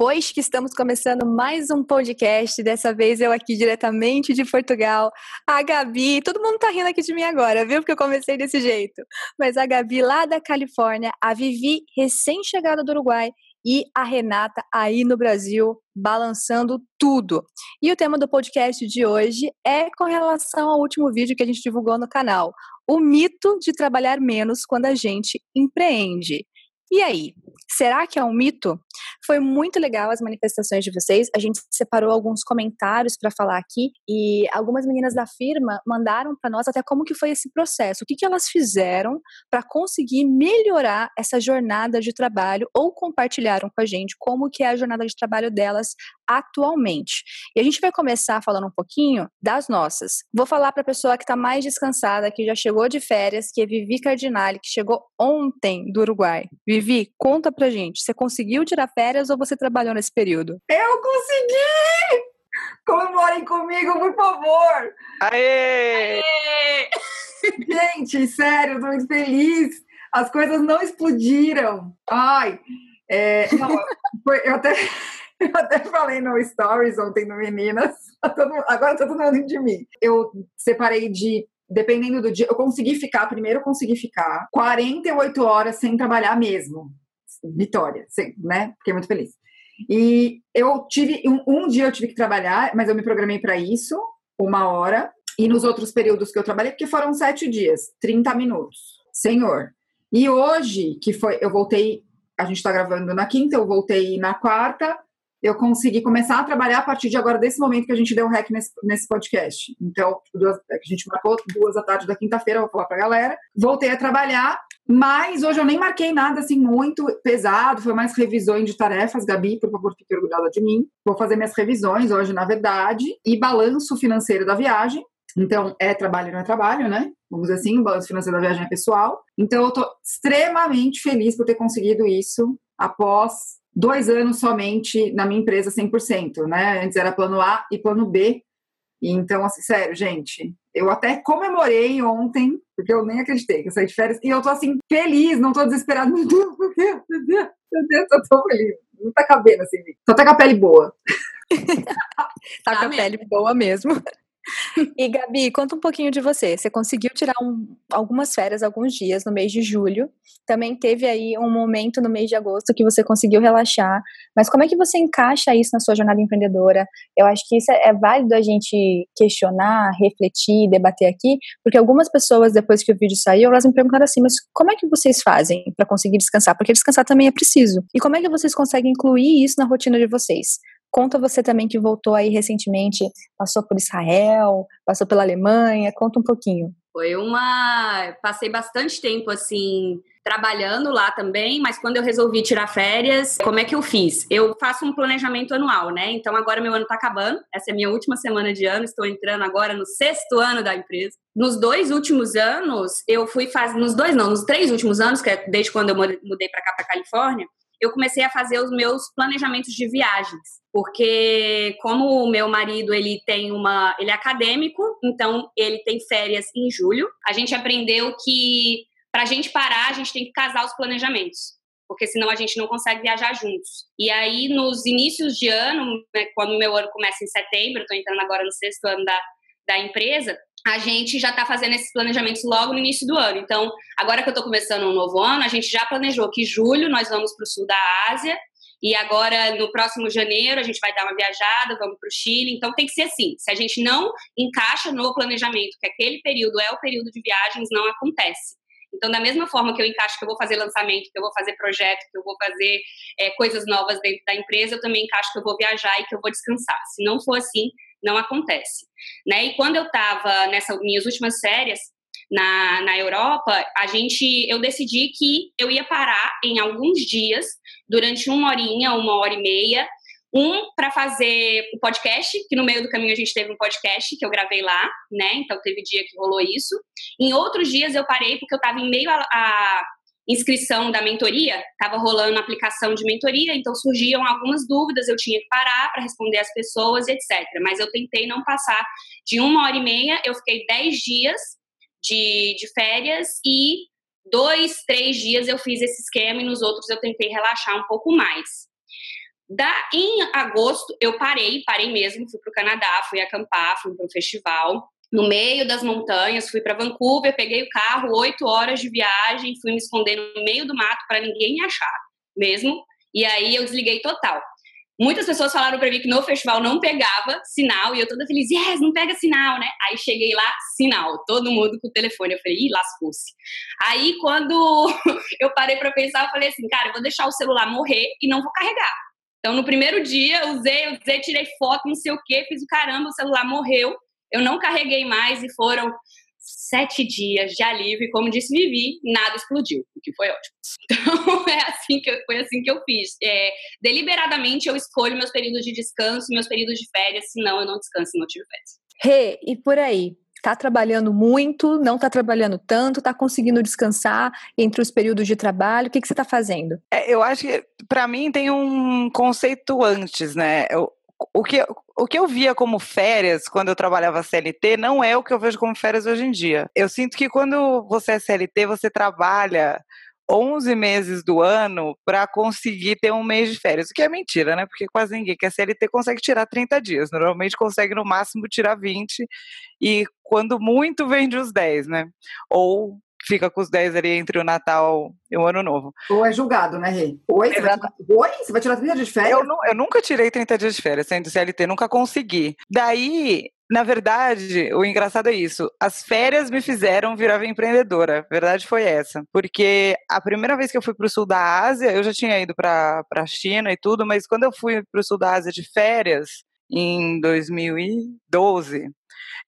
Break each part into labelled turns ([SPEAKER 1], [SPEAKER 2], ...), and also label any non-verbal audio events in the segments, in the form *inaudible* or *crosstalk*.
[SPEAKER 1] pois que estamos começando mais um podcast, dessa vez eu aqui diretamente de Portugal. A Gabi, todo mundo tá rindo aqui de mim agora, viu? Porque eu comecei desse jeito. Mas a Gabi lá da Califórnia, a Vivi, recém-chegada do Uruguai, e a Renata aí no Brasil, balançando tudo. E o tema do podcast de hoje é com relação ao último vídeo que a gente divulgou no canal: o mito de trabalhar menos quando a gente empreende. E aí, será que é um mito? Foi muito legal as manifestações de vocês. A gente separou alguns comentários para falar aqui e algumas meninas da firma mandaram para nós até como que foi esse processo, o que, que elas fizeram para conseguir melhorar essa jornada de trabalho ou compartilharam com a gente como que é a jornada de trabalho delas atualmente. E a gente vai começar falando um pouquinho das nossas. Vou falar para a pessoa que está mais descansada, que já chegou de férias, que é Vivi Cardinale, que chegou ontem do Uruguai. Vivi, conta pra gente, você conseguiu tirar férias ou você trabalhou nesse período?
[SPEAKER 2] Eu consegui! Comemorem comigo, por favor!
[SPEAKER 3] Aê!
[SPEAKER 2] Aê! Gente, sério, eu tô muito feliz. As coisas não explodiram. Ai, é, não, foi, eu até *laughs* eu até falei no Stories ontem no Meninas, agora tá todo mundo de mim. Eu separei de, dependendo do dia, eu consegui ficar, primeiro eu consegui ficar 48 horas sem trabalhar mesmo. Vitória, né? Fiquei muito feliz. E eu tive, um, um dia eu tive que trabalhar, mas eu me programei para isso, uma hora. E nos outros períodos que eu trabalhei, porque foram sete dias, 30 minutos. Senhor. E hoje, que foi, eu voltei, a gente está gravando na quinta, eu voltei na quarta, eu consegui começar a trabalhar a partir de agora, desse momento que a gente deu um rec nesse, nesse podcast. Então, duas, a gente marcou duas da tarde da quinta-feira, vou falar pra galera. Voltei a trabalhar, mas hoje eu nem marquei nada assim muito pesado, foi mais revisões de tarefas, Gabi, por favor, fique orgulhosa de mim. Vou fazer minhas revisões hoje, na verdade, e balanço financeiro da viagem. Então, é trabalho, não é trabalho, né? Vamos dizer assim, o balanço financeiro da viagem é pessoal. Então, eu tô extremamente feliz por ter conseguido isso após dois anos somente na minha empresa 100%, né? Antes era plano A e plano B. Então, assim, sério, gente, eu até comemorei ontem, porque eu nem acreditei que eu saí de férias, e eu tô assim, feliz, não tô desesperada, *laughs* meu Deus, meu Deus, meu Deus, meu Deus, eu tô feliz. Não tá cabendo assim, tô até com a pele boa. *laughs*
[SPEAKER 1] tá com a pele boa mesmo. E Gabi, conta um pouquinho de você. Você conseguiu tirar um, algumas férias, alguns dias no mês de julho. Também teve aí um momento no mês de agosto que você conseguiu relaxar. Mas como é que você encaixa isso na sua jornada empreendedora? Eu acho que isso é, é válido a gente questionar, refletir, debater aqui, porque algumas pessoas, depois que o vídeo saiu, elas me perguntaram assim: mas como é que vocês fazem para conseguir descansar? Porque descansar também é preciso. E como é que vocês conseguem incluir isso na rotina de vocês? Conta você também que voltou aí recentemente, passou por Israel, passou pela Alemanha, conta um pouquinho.
[SPEAKER 4] Foi uma. Passei bastante tempo assim trabalhando lá também, mas quando eu resolvi tirar férias, como é que eu fiz? Eu faço um planejamento anual, né? Então agora meu ano tá acabando, essa é a minha última semana de ano, estou entrando agora no sexto ano da empresa. Nos dois últimos anos, eu fui fazer. Nos dois, não, nos três últimos anos, que é desde quando eu mudei para cá, para Califórnia, eu comecei a fazer os meus planejamentos de viagens, porque como o meu marido ele tem uma, ele é acadêmico, então ele tem férias em julho. A gente aprendeu que para a gente parar, a gente tem que casar os planejamentos, porque senão a gente não consegue viajar juntos. E aí nos inícios de ano, né, quando o meu ano começa em setembro, estou entrando agora no sexto ano da, da empresa, a gente já está fazendo esses planejamentos logo no início do ano. Então, agora que eu estou começando um novo ano, a gente já planejou que julho nós vamos para o sul da Ásia e agora no próximo janeiro a gente vai dar uma viajada, vamos para o Chile. Então, tem que ser assim. Se a gente não encaixa no planejamento que aquele período é o período de viagens, não acontece. Então, da mesma forma que eu encaixo que eu vou fazer lançamento, que eu vou fazer projeto, que eu vou fazer é, coisas novas dentro da empresa, eu também encaixo que eu vou viajar e que eu vou descansar. Se não for assim, não acontece. Né? E quando eu estava nessas minhas últimas férias na, na Europa, a gente, eu decidi que eu ia parar em alguns dias, durante uma horinha, uma hora e meia, um para fazer o podcast, que no meio do caminho a gente teve um podcast que eu gravei lá, né? Então teve dia que rolou isso. Em outros dias eu parei porque eu estava em meio a inscrição da mentoria, estava rolando a aplicação de mentoria, então surgiam algumas dúvidas, eu tinha que parar para responder as pessoas, etc. Mas eu tentei não passar de uma hora e meia, eu fiquei dez dias de, de férias e dois, três dias eu fiz esse esquema e nos outros eu tentei relaxar um pouco mais. Da, em agosto, eu parei, parei mesmo, fui para o Canadá, fui acampar, fui para um festival no meio das montanhas, fui para Vancouver, peguei o carro, oito horas de viagem, fui me esconder no meio do mato para ninguém me achar, mesmo. E aí eu desliguei total. Muitas pessoas falaram para mim que no festival não pegava sinal e eu toda feliz, yes, não pega sinal, né? Aí cheguei lá, sinal, todo mundo com o telefone. Eu falei, ih, lascou-se. Aí quando *laughs* eu parei para pensar, eu falei assim, cara, eu vou deixar o celular morrer e não vou carregar. Então no primeiro dia, usei, usei, tirei foto, não sei o que, fiz o caramba, o celular morreu. Eu não carreguei mais e foram sete dias de alívio e como disse Vivi, nada explodiu, o que foi ótimo. *laughs* Então é assim que eu, foi assim que eu fiz. É, deliberadamente eu escolho meus períodos de descanso, meus períodos de férias, senão eu não descanso e não tive férias.
[SPEAKER 1] Rê, e por aí? Tá trabalhando muito, não tá trabalhando tanto, tá conseguindo descansar entre os períodos de trabalho? O que, que você tá fazendo?
[SPEAKER 3] É, eu acho que, para mim, tem um conceito antes, né? Eu, o que, o que eu via como férias quando eu trabalhava CLT não é o que eu vejo como férias hoje em dia. Eu sinto que quando você é CLT, você trabalha 11 meses do ano para conseguir ter um mês de férias, o que é mentira, né? Porque quase ninguém que é CLT consegue tirar 30 dias. Normalmente consegue no máximo tirar 20 e quando muito vende os 10, né? Ou fica com os 10 ali entre o Natal e o Ano Novo.
[SPEAKER 2] Ou é julgado, né, Rê? Oi, você vai, tirar, Oi? Você vai tirar 30 dias de férias?
[SPEAKER 3] Eu, eu nunca tirei 30 dias de férias, sendo CLT, nunca consegui. Daí, na verdade, o engraçado é isso. As férias me fizeram virar empreendedora. A verdade foi essa. Porque a primeira vez que eu fui para o sul da Ásia, eu já tinha ido para a China e tudo, mas quando eu fui para o sul da Ásia de férias, em 2012,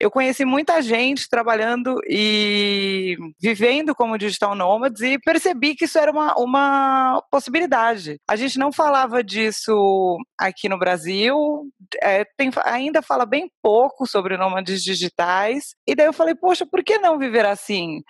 [SPEAKER 3] eu conheci muita gente trabalhando e vivendo como digital nomads e percebi que isso era uma, uma possibilidade. A gente não falava disso aqui no Brasil, é, tem, ainda fala bem pouco sobre nômades digitais. E daí eu falei, poxa, por que não viver assim?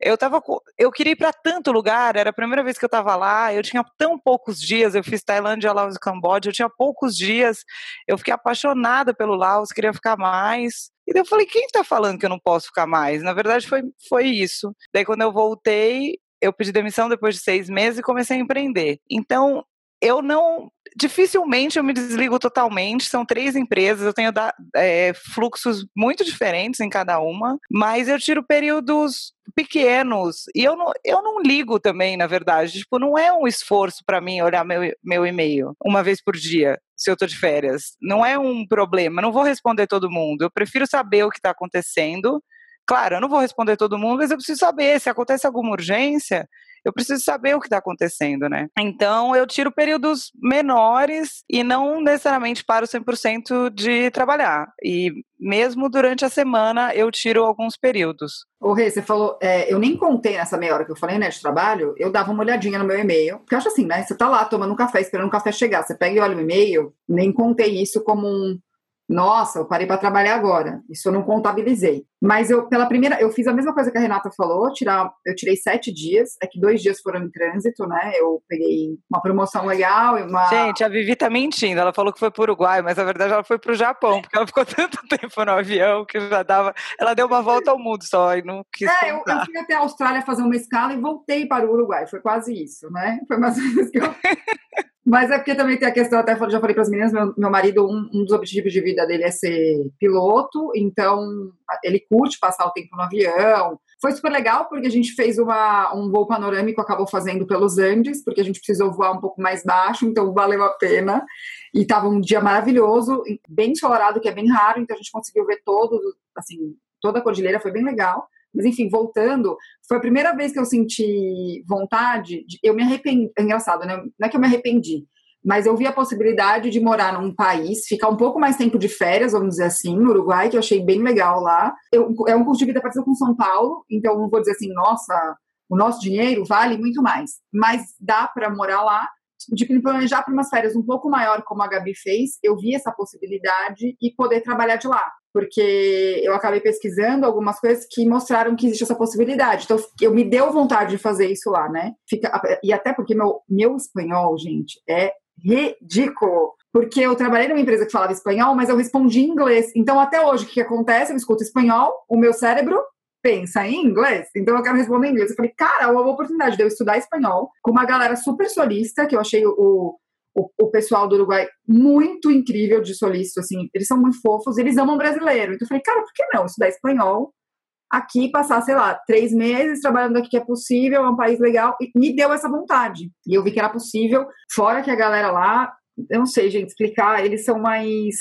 [SPEAKER 3] Eu tava eu queria ir para tanto lugar, era a primeira vez que eu estava lá, eu tinha tão poucos dias, eu fiz Tailândia, Laos e Camboja, eu tinha poucos dias, eu fiquei apaixonada pelo Laos, queria ficar mais. E daí eu falei, quem está falando que eu não posso ficar mais? Na verdade foi, foi isso. Daí quando eu voltei, eu pedi demissão depois de seis meses e comecei a empreender. Então, eu não dificilmente eu me desligo totalmente. São três empresas, eu tenho é, fluxos muito diferentes em cada uma, mas eu tiro períodos pequenos e eu não, eu não ligo também, na verdade. Tipo, não é um esforço para mim olhar meu, meu e-mail uma vez por dia. Se eu tô de férias, não é um problema. Não vou responder todo mundo. Eu prefiro saber o que está acontecendo. Claro, eu não vou responder todo mundo, mas eu preciso saber se acontece alguma urgência eu preciso saber o que está acontecendo, né? Então, eu tiro períodos menores e não necessariamente paro 100% de trabalhar. E mesmo durante a semana, eu tiro alguns períodos.
[SPEAKER 2] Ô, Rê, você falou, é, eu nem contei nessa meia hora que eu falei, né, de trabalho, eu dava uma olhadinha no meu e-mail, porque eu acho assim, né, você tá lá tomando um café, esperando o café chegar, você pega e olha o e-mail, nem contei isso como um, nossa, eu parei para trabalhar agora. Isso eu não contabilizei. Mas eu, pela primeira, eu fiz a mesma coisa que a Renata falou, tirar, eu tirei sete dias, é que dois dias foram em trânsito, né? Eu peguei uma promoção legal e uma.
[SPEAKER 3] Gente, a Vivi tá mentindo. Ela falou que foi para o Uruguai, mas na verdade ela foi para o Japão, porque ela ficou *laughs* tanto tempo no avião que já dava. Ela deu uma volta ao mundo só e não quis.
[SPEAKER 2] É, eu, eu, fui até a Austrália fazer uma escala e voltei para o Uruguai. Foi quase isso, né? Foi mais ou menos que eu. *laughs* Mas é porque também tem a questão, até já falei para as meninas, meu, meu marido, um, um, dos objetivos de vida dele é ser piloto, então ele curte passar o tempo no avião. Foi super legal porque a gente fez uma, um voo panorâmico, acabou fazendo pelos Andes, porque a gente precisou voar um pouco mais baixo, então valeu a pena. E estava um dia maravilhoso, bem ensolarado, que é bem raro, então a gente conseguiu ver todo, assim, toda a cordilheira, foi bem legal. Mas enfim, voltando, foi a primeira vez que eu senti vontade, de, eu me arrependi, é engraçado, né? Não é que eu me arrependi, mas eu vi a possibilidade de morar num país, ficar um pouco mais tempo de férias, vamos dizer assim, no Uruguai, que eu achei bem legal lá. Eu, é um curso de vida parecido com São Paulo, então não vou dizer assim, nossa, o nosso dinheiro vale muito mais, mas dá para morar lá de me planejar para umas férias um pouco maior, como a Gabi fez, eu vi essa possibilidade e poder trabalhar de lá. Porque eu acabei pesquisando algumas coisas que mostraram que existe essa possibilidade. Então, eu me deu vontade de fazer isso lá, né? Fica, e até porque meu, meu espanhol, gente, é ridículo. Porque eu trabalhei numa empresa que falava espanhol, mas eu respondi em inglês. Então, até hoje, o que acontece? Eu escuto espanhol, o meu cérebro pensa em inglês, então eu quero responder em inglês. Eu falei, cara, é uma oportunidade de eu estudar espanhol com uma galera super solista, que eu achei o, o, o, pessoal do Uruguai muito incrível de solícito, assim, eles são muito fofos, eles amam brasileiro. Então eu falei, cara, por que não estudar espanhol aqui, passar, sei lá, três meses trabalhando aqui que é possível, é um país legal, e me deu essa vontade. E eu vi que era possível, fora que a galera lá, eu não sei, gente, explicar, eles são mais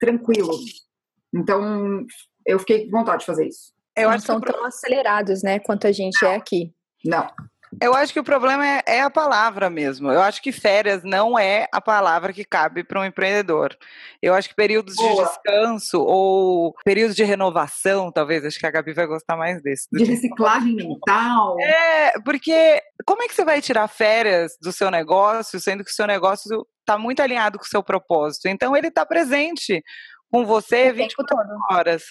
[SPEAKER 2] tranquilos. Então, eu fiquei com vontade de fazer isso.
[SPEAKER 1] Eu não acho são que... tão acelerados, né, quanto a gente
[SPEAKER 2] não.
[SPEAKER 1] é aqui.
[SPEAKER 2] Não.
[SPEAKER 3] Eu acho que o problema é, é, a palavra mesmo. Eu acho que férias não é a palavra que cabe para um empreendedor. Eu acho que períodos Boa. de descanso ou períodos de renovação, talvez, acho que a Gabi vai gostar mais desse.
[SPEAKER 2] De reciclagem mental.
[SPEAKER 3] É, porque como é que você vai tirar férias do seu negócio, sendo que o seu negócio está muito alinhado com o seu propósito? Então, ele está presente com você 24 horas.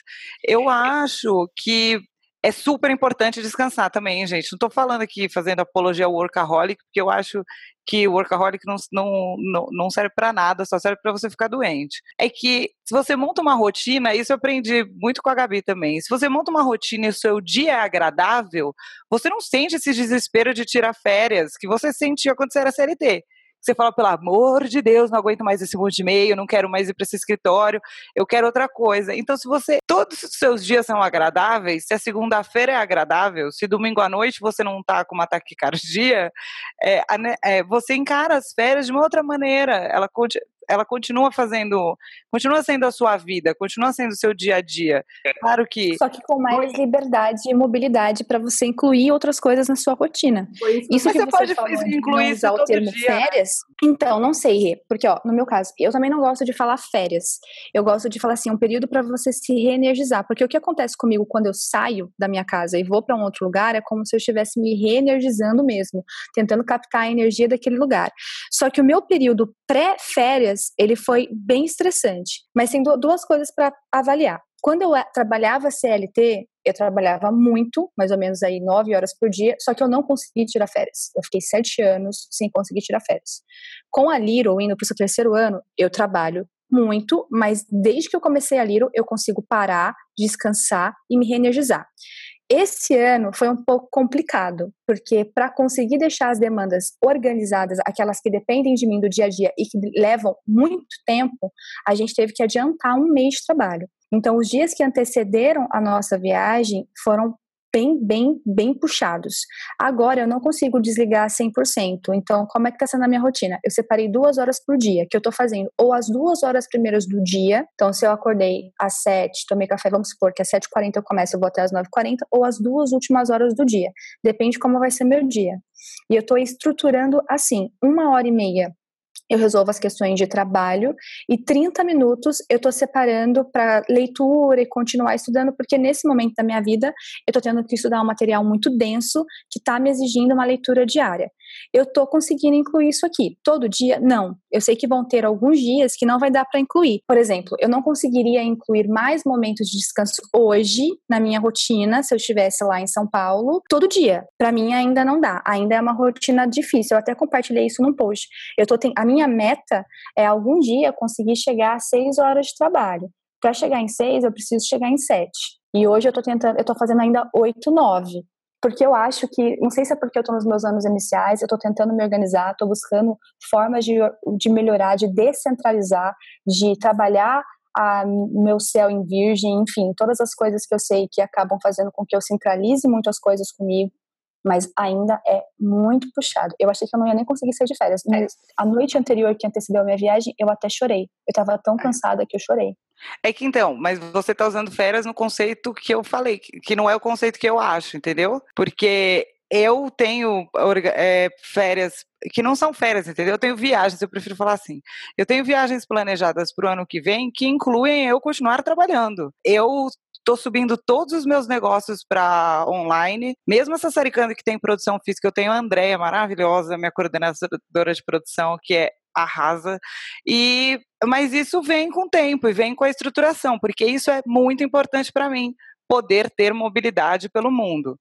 [SPEAKER 3] Eu acho que é super importante descansar também, gente. Não estou falando aqui fazendo apologia ao workaholic, porque eu acho que o workaholic não, não, não, não serve para nada, só serve para você ficar doente. É que se você monta uma rotina, isso eu aprendi muito com a Gabi também. Se você monta uma rotina e o seu dia é agradável, você não sente esse desespero de tirar férias que você sentia quando você era CLT você fala, pelo amor de Deus, não aguento mais esse monte de e-mail, não quero mais ir para esse escritório, eu quero outra coisa. Então, se você, todos os seus dias são agradáveis, se a segunda-feira é agradável, se domingo à noite você não está com uma taquicardia, é, é, você encara as férias de uma outra maneira. Ela ela continua fazendo, continua sendo a sua vida, continua sendo o seu dia a dia. Claro que.
[SPEAKER 1] Só que com mais liberdade e mobilidade para você incluir outras coisas na sua rotina. Isso Mas que você, você pode incluir usar o termo dia, férias. Então, não sei, Rê, porque ó, no meu caso, eu também não gosto de falar férias. Eu gosto de falar assim, um período para você se reenergizar, porque o que acontece comigo quando eu saio da minha casa e vou para um outro lugar é como se eu estivesse me reenergizando mesmo, tentando captar a energia daquele lugar. Só que o meu período pré-férias ele foi bem estressante. Mas tem duas coisas para avaliar. Quando eu trabalhava CLT, eu trabalhava muito, mais ou menos aí nove horas por dia, só que eu não consegui tirar férias. Eu fiquei sete anos sem conseguir tirar férias. Com a Liro, indo para o seu terceiro ano, eu trabalho muito, mas desde que eu comecei a Liro, eu consigo parar, descansar e me reenergizar. Esse ano foi um pouco complicado, porque para conseguir deixar as demandas organizadas, aquelas que dependem de mim do dia a dia e que levam muito tempo, a gente teve que adiantar um mês de trabalho. Então, os dias que antecederam a nossa viagem foram bem, bem, bem puxados. Agora eu não consigo desligar 100%. Então, como é que tá sendo a minha rotina? Eu separei duas horas por dia, que eu tô fazendo ou as duas horas primeiras do dia. Então, se eu acordei às 7, tomei café, vamos supor que às 7h40 eu começo, eu vou até às 9h40, ou as duas últimas horas do dia. Depende como vai ser meu dia. E eu tô estruturando assim, uma hora e meia eu resolvo as questões de trabalho e 30 minutos eu estou separando para leitura e continuar estudando, porque nesse momento da minha vida eu estou tendo que estudar um material muito denso que está me exigindo uma leitura diária. Eu estou conseguindo incluir isso aqui. Todo dia? Não. Eu sei que vão ter alguns dias que não vai dar para incluir. Por exemplo, eu não conseguiria incluir mais momentos de descanso hoje na minha rotina se eu estivesse lá em São Paulo todo dia. Para mim ainda não dá. Ainda é uma rotina difícil. Eu até compartilhei isso num post. Eu tô a minha meta é algum dia conseguir chegar a seis horas de trabalho. Para chegar em seis, eu preciso chegar em sete. E hoje eu tô tentando, eu tô fazendo ainda oito, nove porque eu acho que, não sei se é porque eu estou nos meus anos iniciais, eu estou tentando me organizar, estou buscando formas de, de melhorar, de descentralizar, de trabalhar a meu céu em virgem, enfim, todas as coisas que eu sei que acabam fazendo com que eu centralize muito as coisas comigo, mas ainda é muito puxado. Eu achei que eu não ia nem conseguir sair de férias, mas a noite anterior que antecedeu a minha viagem, eu até chorei. Eu estava tão é. cansada que eu chorei.
[SPEAKER 3] É que então, mas você está usando férias no conceito que eu falei, que não é o conceito que eu acho, entendeu? Porque eu tenho é, férias que não são férias, entendeu? Eu tenho viagens, eu prefiro falar assim. Eu tenho viagens planejadas para o ano que vem que incluem eu continuar trabalhando. Eu estou subindo todos os meus negócios para online, mesmo essa Saricando que tem produção física, eu tenho a Andréia, maravilhosa, minha coordenadora de produção, que é arrasa. E mas isso vem com o tempo e vem com a estruturação, porque isso é muito importante para mim, poder ter mobilidade pelo mundo.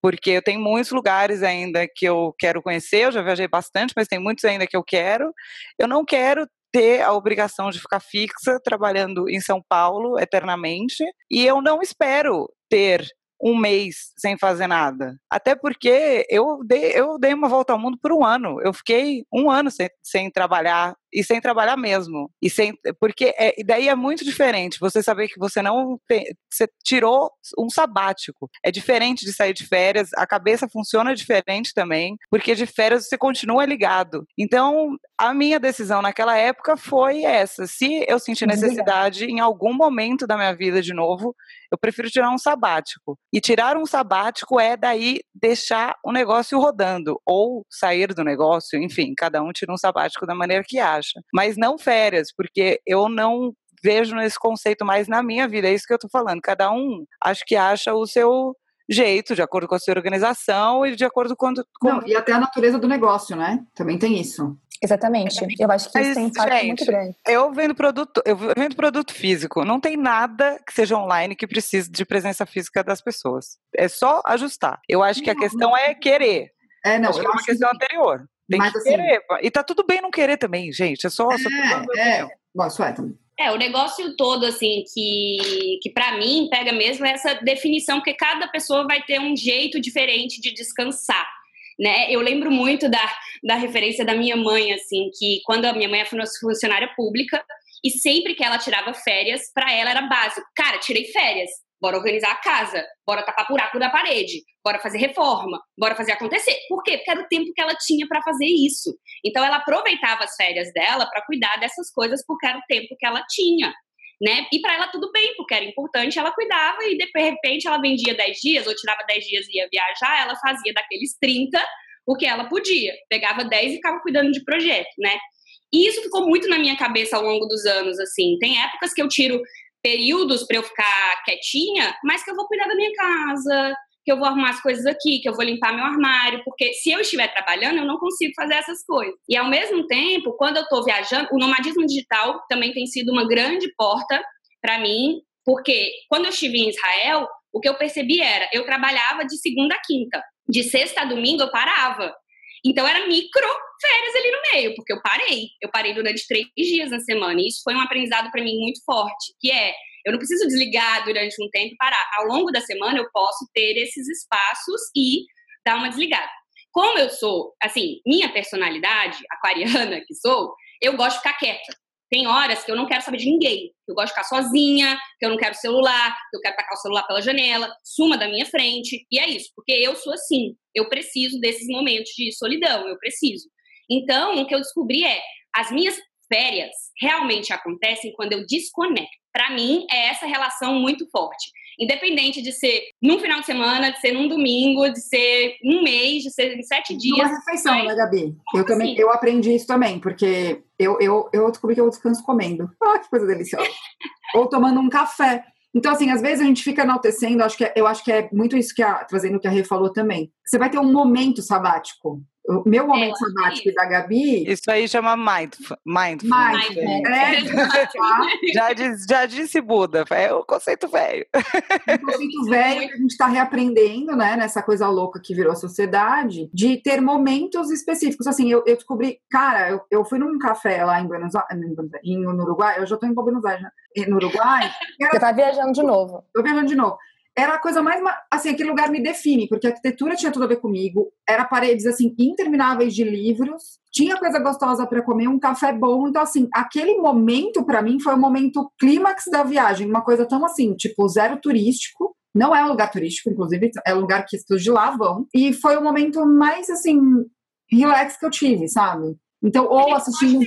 [SPEAKER 3] Porque eu tenho muitos lugares ainda que eu quero conhecer, eu já viajei bastante, mas tem muitos ainda que eu quero. Eu não quero ter a obrigação de ficar fixa trabalhando em São Paulo eternamente, e eu não espero ter um mês sem fazer nada. Até porque eu dei, eu dei uma volta ao mundo por um ano. Eu fiquei um ano sem, sem trabalhar e sem trabalhar mesmo. E sem, porque é, daí é muito diferente você saber que você não tem, você tirou um sabático. É diferente de sair de férias, a cabeça funciona diferente também, porque de férias você continua ligado. Então, a minha decisão naquela época foi essa. Se eu sentir necessidade em algum momento da minha vida de novo, eu prefiro tirar um sabático. E tirar um sabático é daí deixar o negócio rodando, ou sair do negócio, enfim, cada um tira um sabático da maneira que acha. Mas não férias, porque eu não vejo nesse conceito mais na minha vida, é isso que eu tô falando. Cada um acho que acha o seu jeito, de acordo com a sua organização e de acordo com. com...
[SPEAKER 2] Não, e até a natureza do negócio, né? Também tem isso.
[SPEAKER 1] Exatamente. Eu acho que isso tem um impacto gente, muito grande.
[SPEAKER 3] Eu vendo produto, eu vendo produto físico. Não tem nada que seja online que precise de presença física das pessoas. É só ajustar. Eu acho que a questão é querer. É, não, acho que é uma questão que... anterior. Tem Mas, que assim, querer. E tá tudo bem não querer também, gente. É só. É, só
[SPEAKER 2] é. Bom, é também.
[SPEAKER 4] É, o negócio todo, assim, que, que para mim pega mesmo é essa definição, que cada pessoa vai ter um jeito diferente de descansar né? Eu lembro muito da, da referência da minha mãe, assim, que quando a minha mãe foi funcionária pública e sempre que ela tirava férias, para ela era básico. Cara, tirei férias, bora organizar a casa, bora tapar buraco da parede, bora fazer reforma, bora fazer acontecer. Por quê? Porque era o tempo que ela tinha para fazer isso. Então ela aproveitava as férias dela para cuidar dessas coisas porque era o tempo que ela tinha né? E para ela tudo bem, porque era importante, ela cuidava e de repente ela vendia 10 dias ou tirava 10 dias e ia viajar, ela fazia daqueles 30 o que ela podia. Pegava 10 e ficava cuidando de projeto, né? E isso ficou muito na minha cabeça ao longo dos anos, assim. Tem épocas que eu tiro períodos para eu ficar quietinha, mas que eu vou cuidar da minha casa, que eu vou arrumar as coisas aqui, que eu vou limpar meu armário, porque se eu estiver trabalhando, eu não consigo fazer essas coisas. E ao mesmo tempo, quando eu estou viajando, o nomadismo digital também tem sido uma grande porta para mim, porque quando eu estive em Israel, o que eu percebi era, eu trabalhava de segunda a quinta, de sexta a domingo eu parava. Então era micro férias ali no meio, porque eu parei. Eu parei durante três dias na semana. E isso foi um aprendizado para mim muito forte, que é eu não preciso desligar durante um tempo e parar. Ao longo da semana eu posso ter esses espaços e dar uma desligada. Como eu sou, assim, minha personalidade, aquariana que sou, eu gosto de ficar quieta. Tem horas que eu não quero saber de ninguém. Que eu gosto de ficar sozinha, que eu não quero celular, que eu quero tacar o celular pela janela, suma da minha frente. E é isso, porque eu sou assim. Eu preciso desses momentos de solidão, eu preciso. Então, o que eu descobri é, as minhas férias realmente acontecem quando eu desconecto para mim, é essa relação muito forte. Independente de ser num final de semana, de ser num domingo, de ser um mês, de ser em sete dias.
[SPEAKER 2] Uma refeição, mas... né, Gabi? Eu assim? também eu aprendi isso também, porque eu, eu, eu descobri que eu descanso comendo. *laughs* Ah, que coisa deliciosa. Ou tomando um café. Então, assim, às vezes a gente fica enaltecendo, acho que é, eu acho que é muito isso que a, trazendo o que a Rê falou também. Você vai ter um momento sabático. O meu momento é, sabático e da Gabi.
[SPEAKER 3] Isso aí chama mindful, mindfulness.
[SPEAKER 2] Mindful. É, *laughs*
[SPEAKER 3] já, diz, já disse Buda, é o conceito velho.
[SPEAKER 2] O conceito velho que a gente está reaprendendo, né, nessa coisa louca que virou a sociedade, de ter momentos específicos. Assim, eu, eu descobri, cara, eu, eu fui num café lá em Buenos Aires, em, no Uruguai, eu já estou em Buenos Aires, né? no Uruguai.
[SPEAKER 1] Era, Você tá viajando de novo.
[SPEAKER 2] Tô viajando de novo era a coisa mais. Assim, aquele lugar me define, porque a arquitetura tinha tudo a ver comigo, era paredes, assim, intermináveis de livros, tinha coisa gostosa para comer, um café bom. Então, assim, aquele momento para mim foi o momento clímax da viagem, uma coisa tão assim, tipo, zero turístico. Não é um lugar turístico, inclusive, é um lugar que as de lá vão. E foi o momento mais, assim, relax que eu tive, sabe? Então, ou assistindo. Um...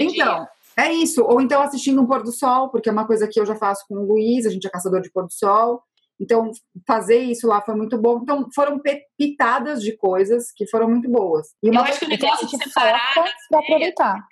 [SPEAKER 2] Então, é isso. Ou então assistindo um pôr do sol, porque é uma coisa que eu já faço com o Luiz, a gente é caçador de pôr do sol. Então, fazer isso lá foi muito bom. Então, foram pitadas de coisas que foram muito boas.
[SPEAKER 4] E uma eu acho que o negócio de separar para aproveitar.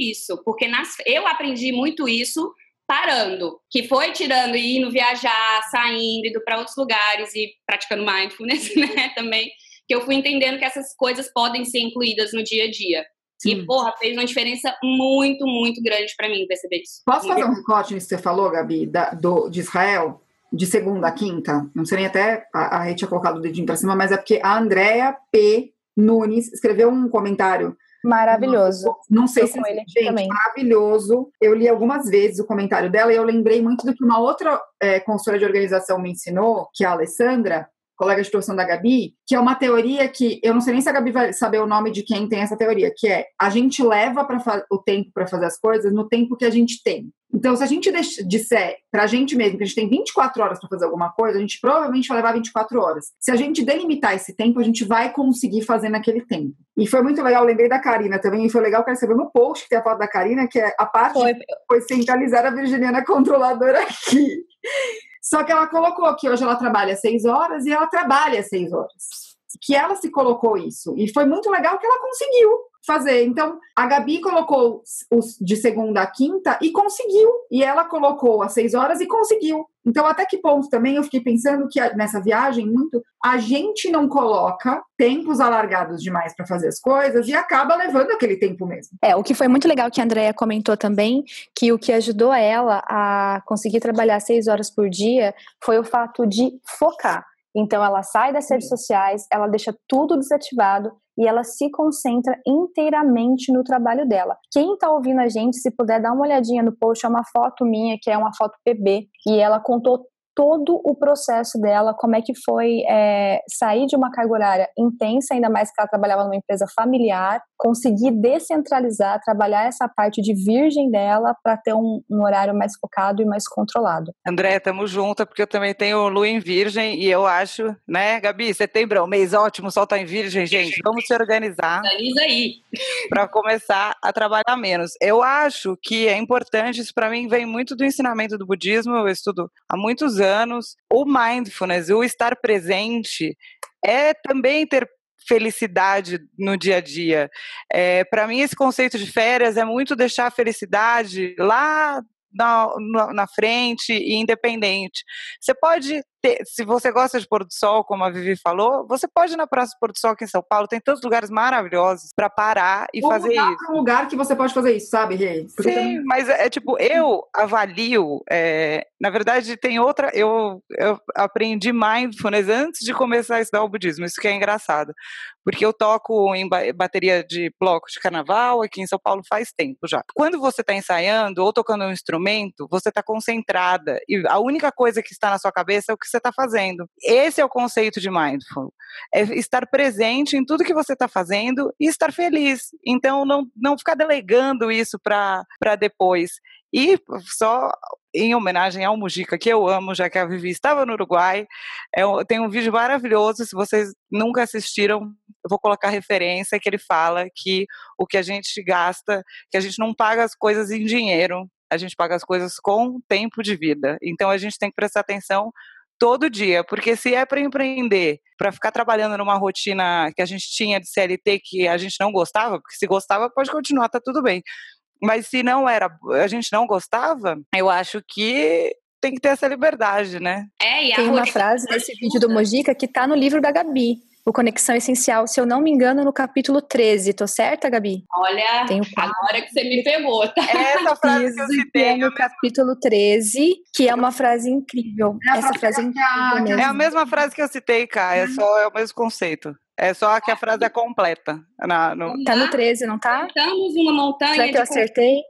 [SPEAKER 4] Isso, porque nas, eu aprendi muito isso parando, que foi tirando e indo viajar, saindo, indo para outros lugares e praticando mindfulness, *laughs* né, também, que eu fui entendendo que essas coisas podem ser incluídas no dia a dia. Sim. E, porra, fez uma diferença muito, muito grande para mim perceber isso.
[SPEAKER 2] Posso fazer um recorte nisso que você falou, Gabi, da, do, de Israel? De segunda a quinta, não sei nem até a, a gente tinha colocado o dedinho para cima, mas é porque a Andrea P. Nunes escreveu um comentário
[SPEAKER 1] Maravilhoso.
[SPEAKER 2] Não sei se ele gente, também. maravilhoso. Eu li algumas vezes o comentário dela e eu lembrei muito do que uma outra é, consultora de organização me ensinou, que é a Alessandra, colega de torção da Gabi, que é uma teoria que eu não sei nem se a Gabi vai saber o nome de quem tem essa teoria, que é a gente leva para o tempo para fazer as coisas no tempo que a gente tem. Então, se a gente disser para a gente mesmo que a gente tem 24 horas para fazer alguma coisa, a gente provavelmente vai levar 24 horas. Se a gente delimitar esse tempo, a gente vai conseguir fazer naquele tempo. E foi muito legal, lembrei da Karina também, e foi legal que ela recebeu no post que tem a foto da Karina, que é a parte foi, foi centralizar a Virginiana controladora aqui. Só que ela colocou que hoje ela trabalha seis horas e ela trabalha seis horas. Que ela se colocou isso. E foi muito legal que ela conseguiu fazer. Então, a Gabi colocou os de segunda a quinta e conseguiu. E ela colocou às seis horas e conseguiu. Então, até que ponto também eu fiquei pensando que nessa viagem, muito, a gente não coloca tempos alargados demais para fazer as coisas e acaba levando aquele tempo mesmo.
[SPEAKER 1] É, o que foi muito legal que a Andrea comentou também, que o que ajudou ela a conseguir trabalhar seis horas por dia foi o fato de focar. Então, ela sai das redes sociais, ela deixa tudo desativado e ela se concentra inteiramente no trabalho dela. Quem está ouvindo a gente, se puder dar uma olhadinha no post, é uma foto minha, que é uma foto PB, e ela contou todo o processo dela, como é que foi é, sair de uma carga horária intensa, ainda mais que ela trabalhava numa empresa familiar, conseguir descentralizar, trabalhar essa parte de virgem dela para ter um, um, horário mais focado e mais controlado.
[SPEAKER 3] André, tamo junto, porque eu também tenho lua em virgem e eu acho, né, Gabi, setembro é um mês ótimo, sol tá em virgem, gente, vamos se organizar.
[SPEAKER 4] Organiza aí. *laughs*
[SPEAKER 3] Para começar a trabalhar menos. Eu acho que é importante, isso para mim vem muito do ensinamento do budismo, eu estudo há muitos anos anos. O mindfulness, o estar presente, é também ter felicidade no dia a dia. É, Para mim, esse conceito de férias é muito deixar a felicidade lá na, na, frente e independente. Você pode se você gosta de pôr do sol, como a Vivi falou, você pode ir na Praça do Pôr do Sol aqui em São Paulo, tem tantos lugares maravilhosos para parar e fazer isso.
[SPEAKER 2] um lugar que você pode fazer isso, sabe, Rei?
[SPEAKER 3] Sim, também... mas é, é tipo, eu avalio, é, na verdade tem outra, eu, eu aprendi mindfulness antes de começar a estudar o budismo, isso que é engraçado, porque eu toco em bateria de bloco de carnaval aqui em São Paulo faz tempo já. Quando você está ensaiando ou tocando um instrumento, você está concentrada e a única coisa que está na sua cabeça é o que você está fazendo. Esse é o conceito de mindful. É estar presente em tudo que você está fazendo e estar feliz. Então, não, não ficar delegando isso para depois. E só em homenagem ao Mujica, que eu amo, já que a Vivi estava no Uruguai, é, tem um vídeo maravilhoso, se vocês nunca assistiram, eu vou colocar referência, que ele fala que o que a gente gasta, que a gente não paga as coisas em dinheiro, a gente paga as coisas com tempo de vida. Então a gente tem que prestar atenção todo dia, porque se é para empreender, para ficar trabalhando numa rotina que a gente tinha de CLT que a gente não gostava, porque se gostava pode continuar, tá tudo bem. Mas se não era, a gente não gostava, eu acho que tem que ter essa liberdade, né?
[SPEAKER 1] É, e Tem uma frase nesse vídeo do Mojica que tá no livro da Gabi o Conexão Essencial, se eu não me engano, no capítulo 13. Tô certa, Gabi?
[SPEAKER 4] Olha, Tenho agora que você me pegou, tá?
[SPEAKER 3] Essa frase que eu citei.
[SPEAKER 1] É no capítulo 13, que é uma frase incrível. É Essa frase é incrível mesmo.
[SPEAKER 3] É a mesma frase que eu citei, Cá, é só é o mesmo conceito. É só que a frase é completa. Na, no...
[SPEAKER 1] Tá no 13, não tá?
[SPEAKER 4] Estamos numa montanha
[SPEAKER 1] Será que eu acertei?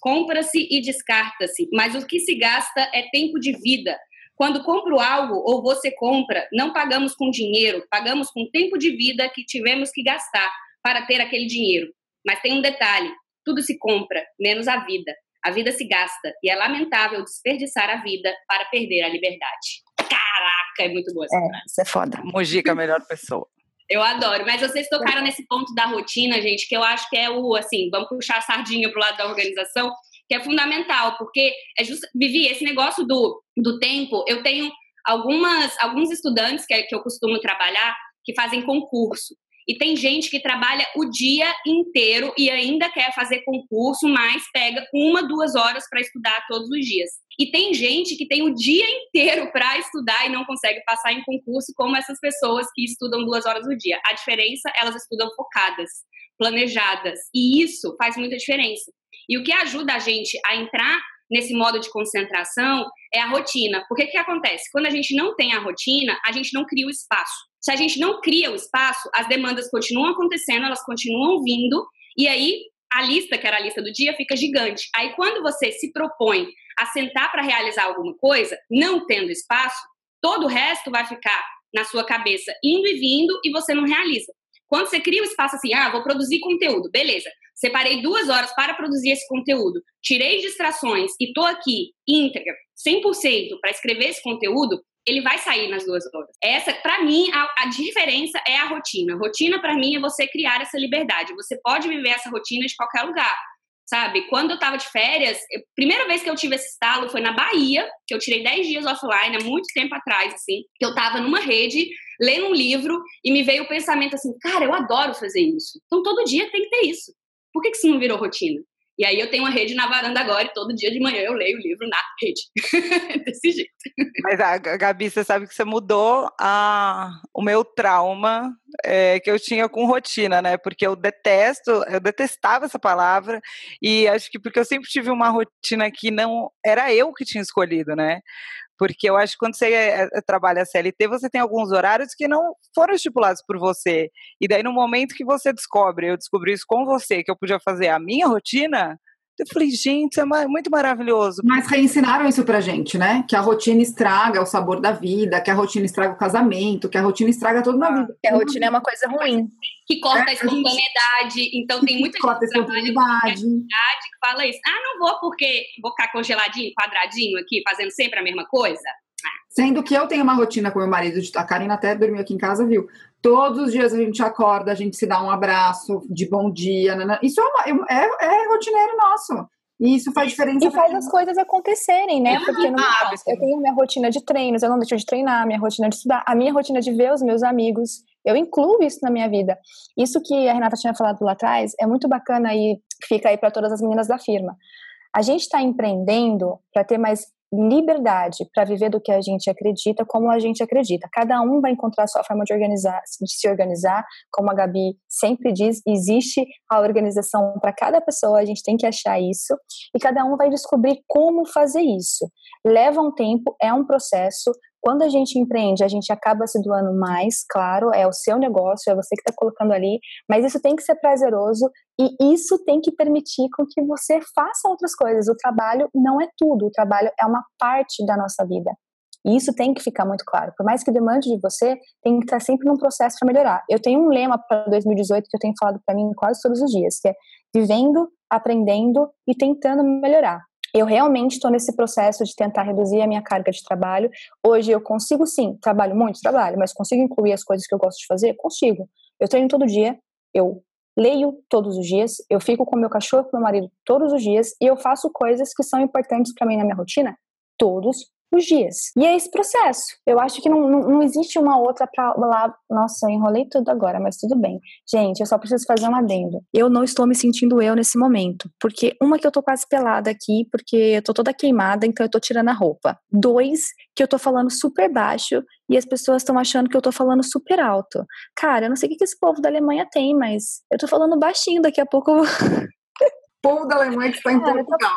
[SPEAKER 4] Compra-se e descarta-se, mas o que se gasta é tempo de vida. Quando compro algo ou você compra, não pagamos com dinheiro, pagamos com tempo de vida que tivemos que gastar para ter aquele dinheiro. Mas tem um detalhe: tudo se compra, menos a vida. A vida se gasta e é lamentável desperdiçar a vida para perder a liberdade. Caraca, é muito boa essa
[SPEAKER 1] é, frase. Isso é foda.
[SPEAKER 3] Mojica, a melhor pessoa.
[SPEAKER 4] Eu adoro. Mas vocês tocaram nesse ponto da rotina, gente, que eu acho que é o, assim, vamos puxar a sardinha pro lado da organização, que é fundamental, porque é just, Vivi, esse negócio do, do tempo, eu tenho algumas, alguns estudantes que, que eu costumo trabalhar que fazem concurso. E tem gente que trabalha o dia inteiro e ainda quer fazer concurso, mas pega uma, duas horas para estudar todos os dias. E tem gente que tem o dia inteiro para estudar e não consegue passar em concurso, como essas pessoas que estudam duas horas no dia. A diferença, elas estudam focadas, planejadas. E isso faz muita diferença. E o que ajuda a gente a entrar nesse modo de concentração é a rotina. Porque o que acontece? Quando a gente não tem a rotina, a gente não cria o espaço. Se a gente não cria o espaço, as demandas continuam acontecendo, elas continuam vindo, e aí a lista, que era a lista do dia, fica gigante. Aí quando você se propõe a sentar para realizar alguma coisa, não tendo espaço, todo o resto vai ficar na sua cabeça indo e vindo e você não realiza. Quando você cria um espaço assim, ah, vou produzir conteúdo, beleza. Separei duas horas para produzir esse conteúdo, tirei distrações e tô aqui íntegra, 100% para escrever esse conteúdo, ele vai sair nas duas horas. Essa, para mim, a, a, diferença é a rotina. Rotina, para mim, é você criar essa liberdade. Você pode viver essa rotina de qualquer lugar. Sabe, quando eu tava de férias, a primeira vez que eu tive esse estalo foi na Bahia, que eu tirei 10 dias offline, há muito tempo atrás, assim, que eu tava numa rede, lendo um livro, e me veio o pensamento assim, cara, eu adoro fazer isso. Então todo dia tem que ter isso. Por que, que isso não virou rotina? E aí eu tenho uma rede na varanda agora e todo dia de manhã eu leio o livro na rede. *laughs* Desse jeito.
[SPEAKER 3] Mas, a Gabi, você sabe que você mudou a, o meu trauma é, que eu tinha com rotina, né? Porque eu detesto, eu detestava essa palavra e acho que porque eu sempre tive uma rotina que não era eu que tinha escolhido, né? Porque eu acho que quando você é, é, trabalha CLT, você tem alguns horários que não foram estipulados por você. E daí, no momento que você descobre, eu descobri isso com você, que eu podia fazer a minha rotina, eu falei, gente, isso é muito maravilhoso.
[SPEAKER 2] Mas reensinaram isso pra gente, né? Que a rotina estraga o sabor da vida, que a rotina estraga o casamento, que a rotina estraga tudo na ah, vida.
[SPEAKER 1] Que a rotina é uma coisa ruim.
[SPEAKER 4] Que corta é, a espontaneidade. Gente... Então tem muita
[SPEAKER 2] corta gente que trabalha
[SPEAKER 4] que fala isso. Ah, não vou porque vou ficar congeladinho, quadradinho aqui, fazendo sempre a mesma coisa.
[SPEAKER 2] Sendo que eu tenho uma rotina com meu marido, a Karina até dormiu aqui em casa, viu? Todos os dias a gente acorda, a gente se dá um abraço de bom dia. Né? Isso é, uma, é, é rotineiro nosso. E isso faz diferença.
[SPEAKER 1] E faz as coisas acontecerem, né? Porque no ah, eu tenho minha rotina de treinos, eu não deixo de treinar, minha rotina de estudar, a minha rotina de ver os meus amigos. Eu incluo isso na minha vida. Isso que a Renata tinha falado lá atrás é muito bacana e fica aí para todas as meninas da firma. A gente está empreendendo para ter mais liberdade para viver do que a gente acredita, como a gente acredita. Cada um vai encontrar a sua forma de organizar, de se organizar, como a Gabi sempre diz, existe a organização para cada pessoa, a gente tem que achar isso e cada um vai descobrir como fazer isso. Leva um tempo, é um processo, quando a gente empreende, a gente acaba se doando mais, claro, é o seu negócio, é você que está colocando ali, mas isso tem que ser prazeroso e isso tem que permitir com que você faça outras coisas. O trabalho não é tudo, o trabalho é uma parte da nossa vida. E isso tem que ficar muito claro. Por mais que demande de você, tem que estar sempre num processo para melhorar. Eu tenho um lema para 2018 que eu tenho falado para mim quase todos os dias, que é vivendo, aprendendo e tentando melhorar. Eu realmente estou nesse processo de tentar reduzir a minha carga de trabalho. Hoje eu consigo sim, trabalho muito, trabalho, mas consigo incluir as coisas que eu gosto de fazer? Consigo. Eu treino todo dia, eu leio todos os dias, eu fico com meu cachorro, com meu marido todos os dias e eu faço coisas que são importantes para mim na minha rotina todos os dias. E é esse processo. Eu acho que não, não, não existe uma outra pra lá. Nossa, eu enrolei tudo agora, mas tudo bem. Gente, eu só preciso fazer um adendo. Eu não estou me sentindo eu nesse momento. Porque, uma, que eu tô quase pelada aqui, porque eu tô toda queimada, então eu tô tirando a roupa. Dois, que eu tô falando super baixo e as pessoas estão achando que eu tô falando super alto. Cara, eu não sei o que esse povo da Alemanha tem, mas eu tô falando baixinho, daqui a pouco eu *laughs*
[SPEAKER 2] povo da Alemanha que está em Portugal.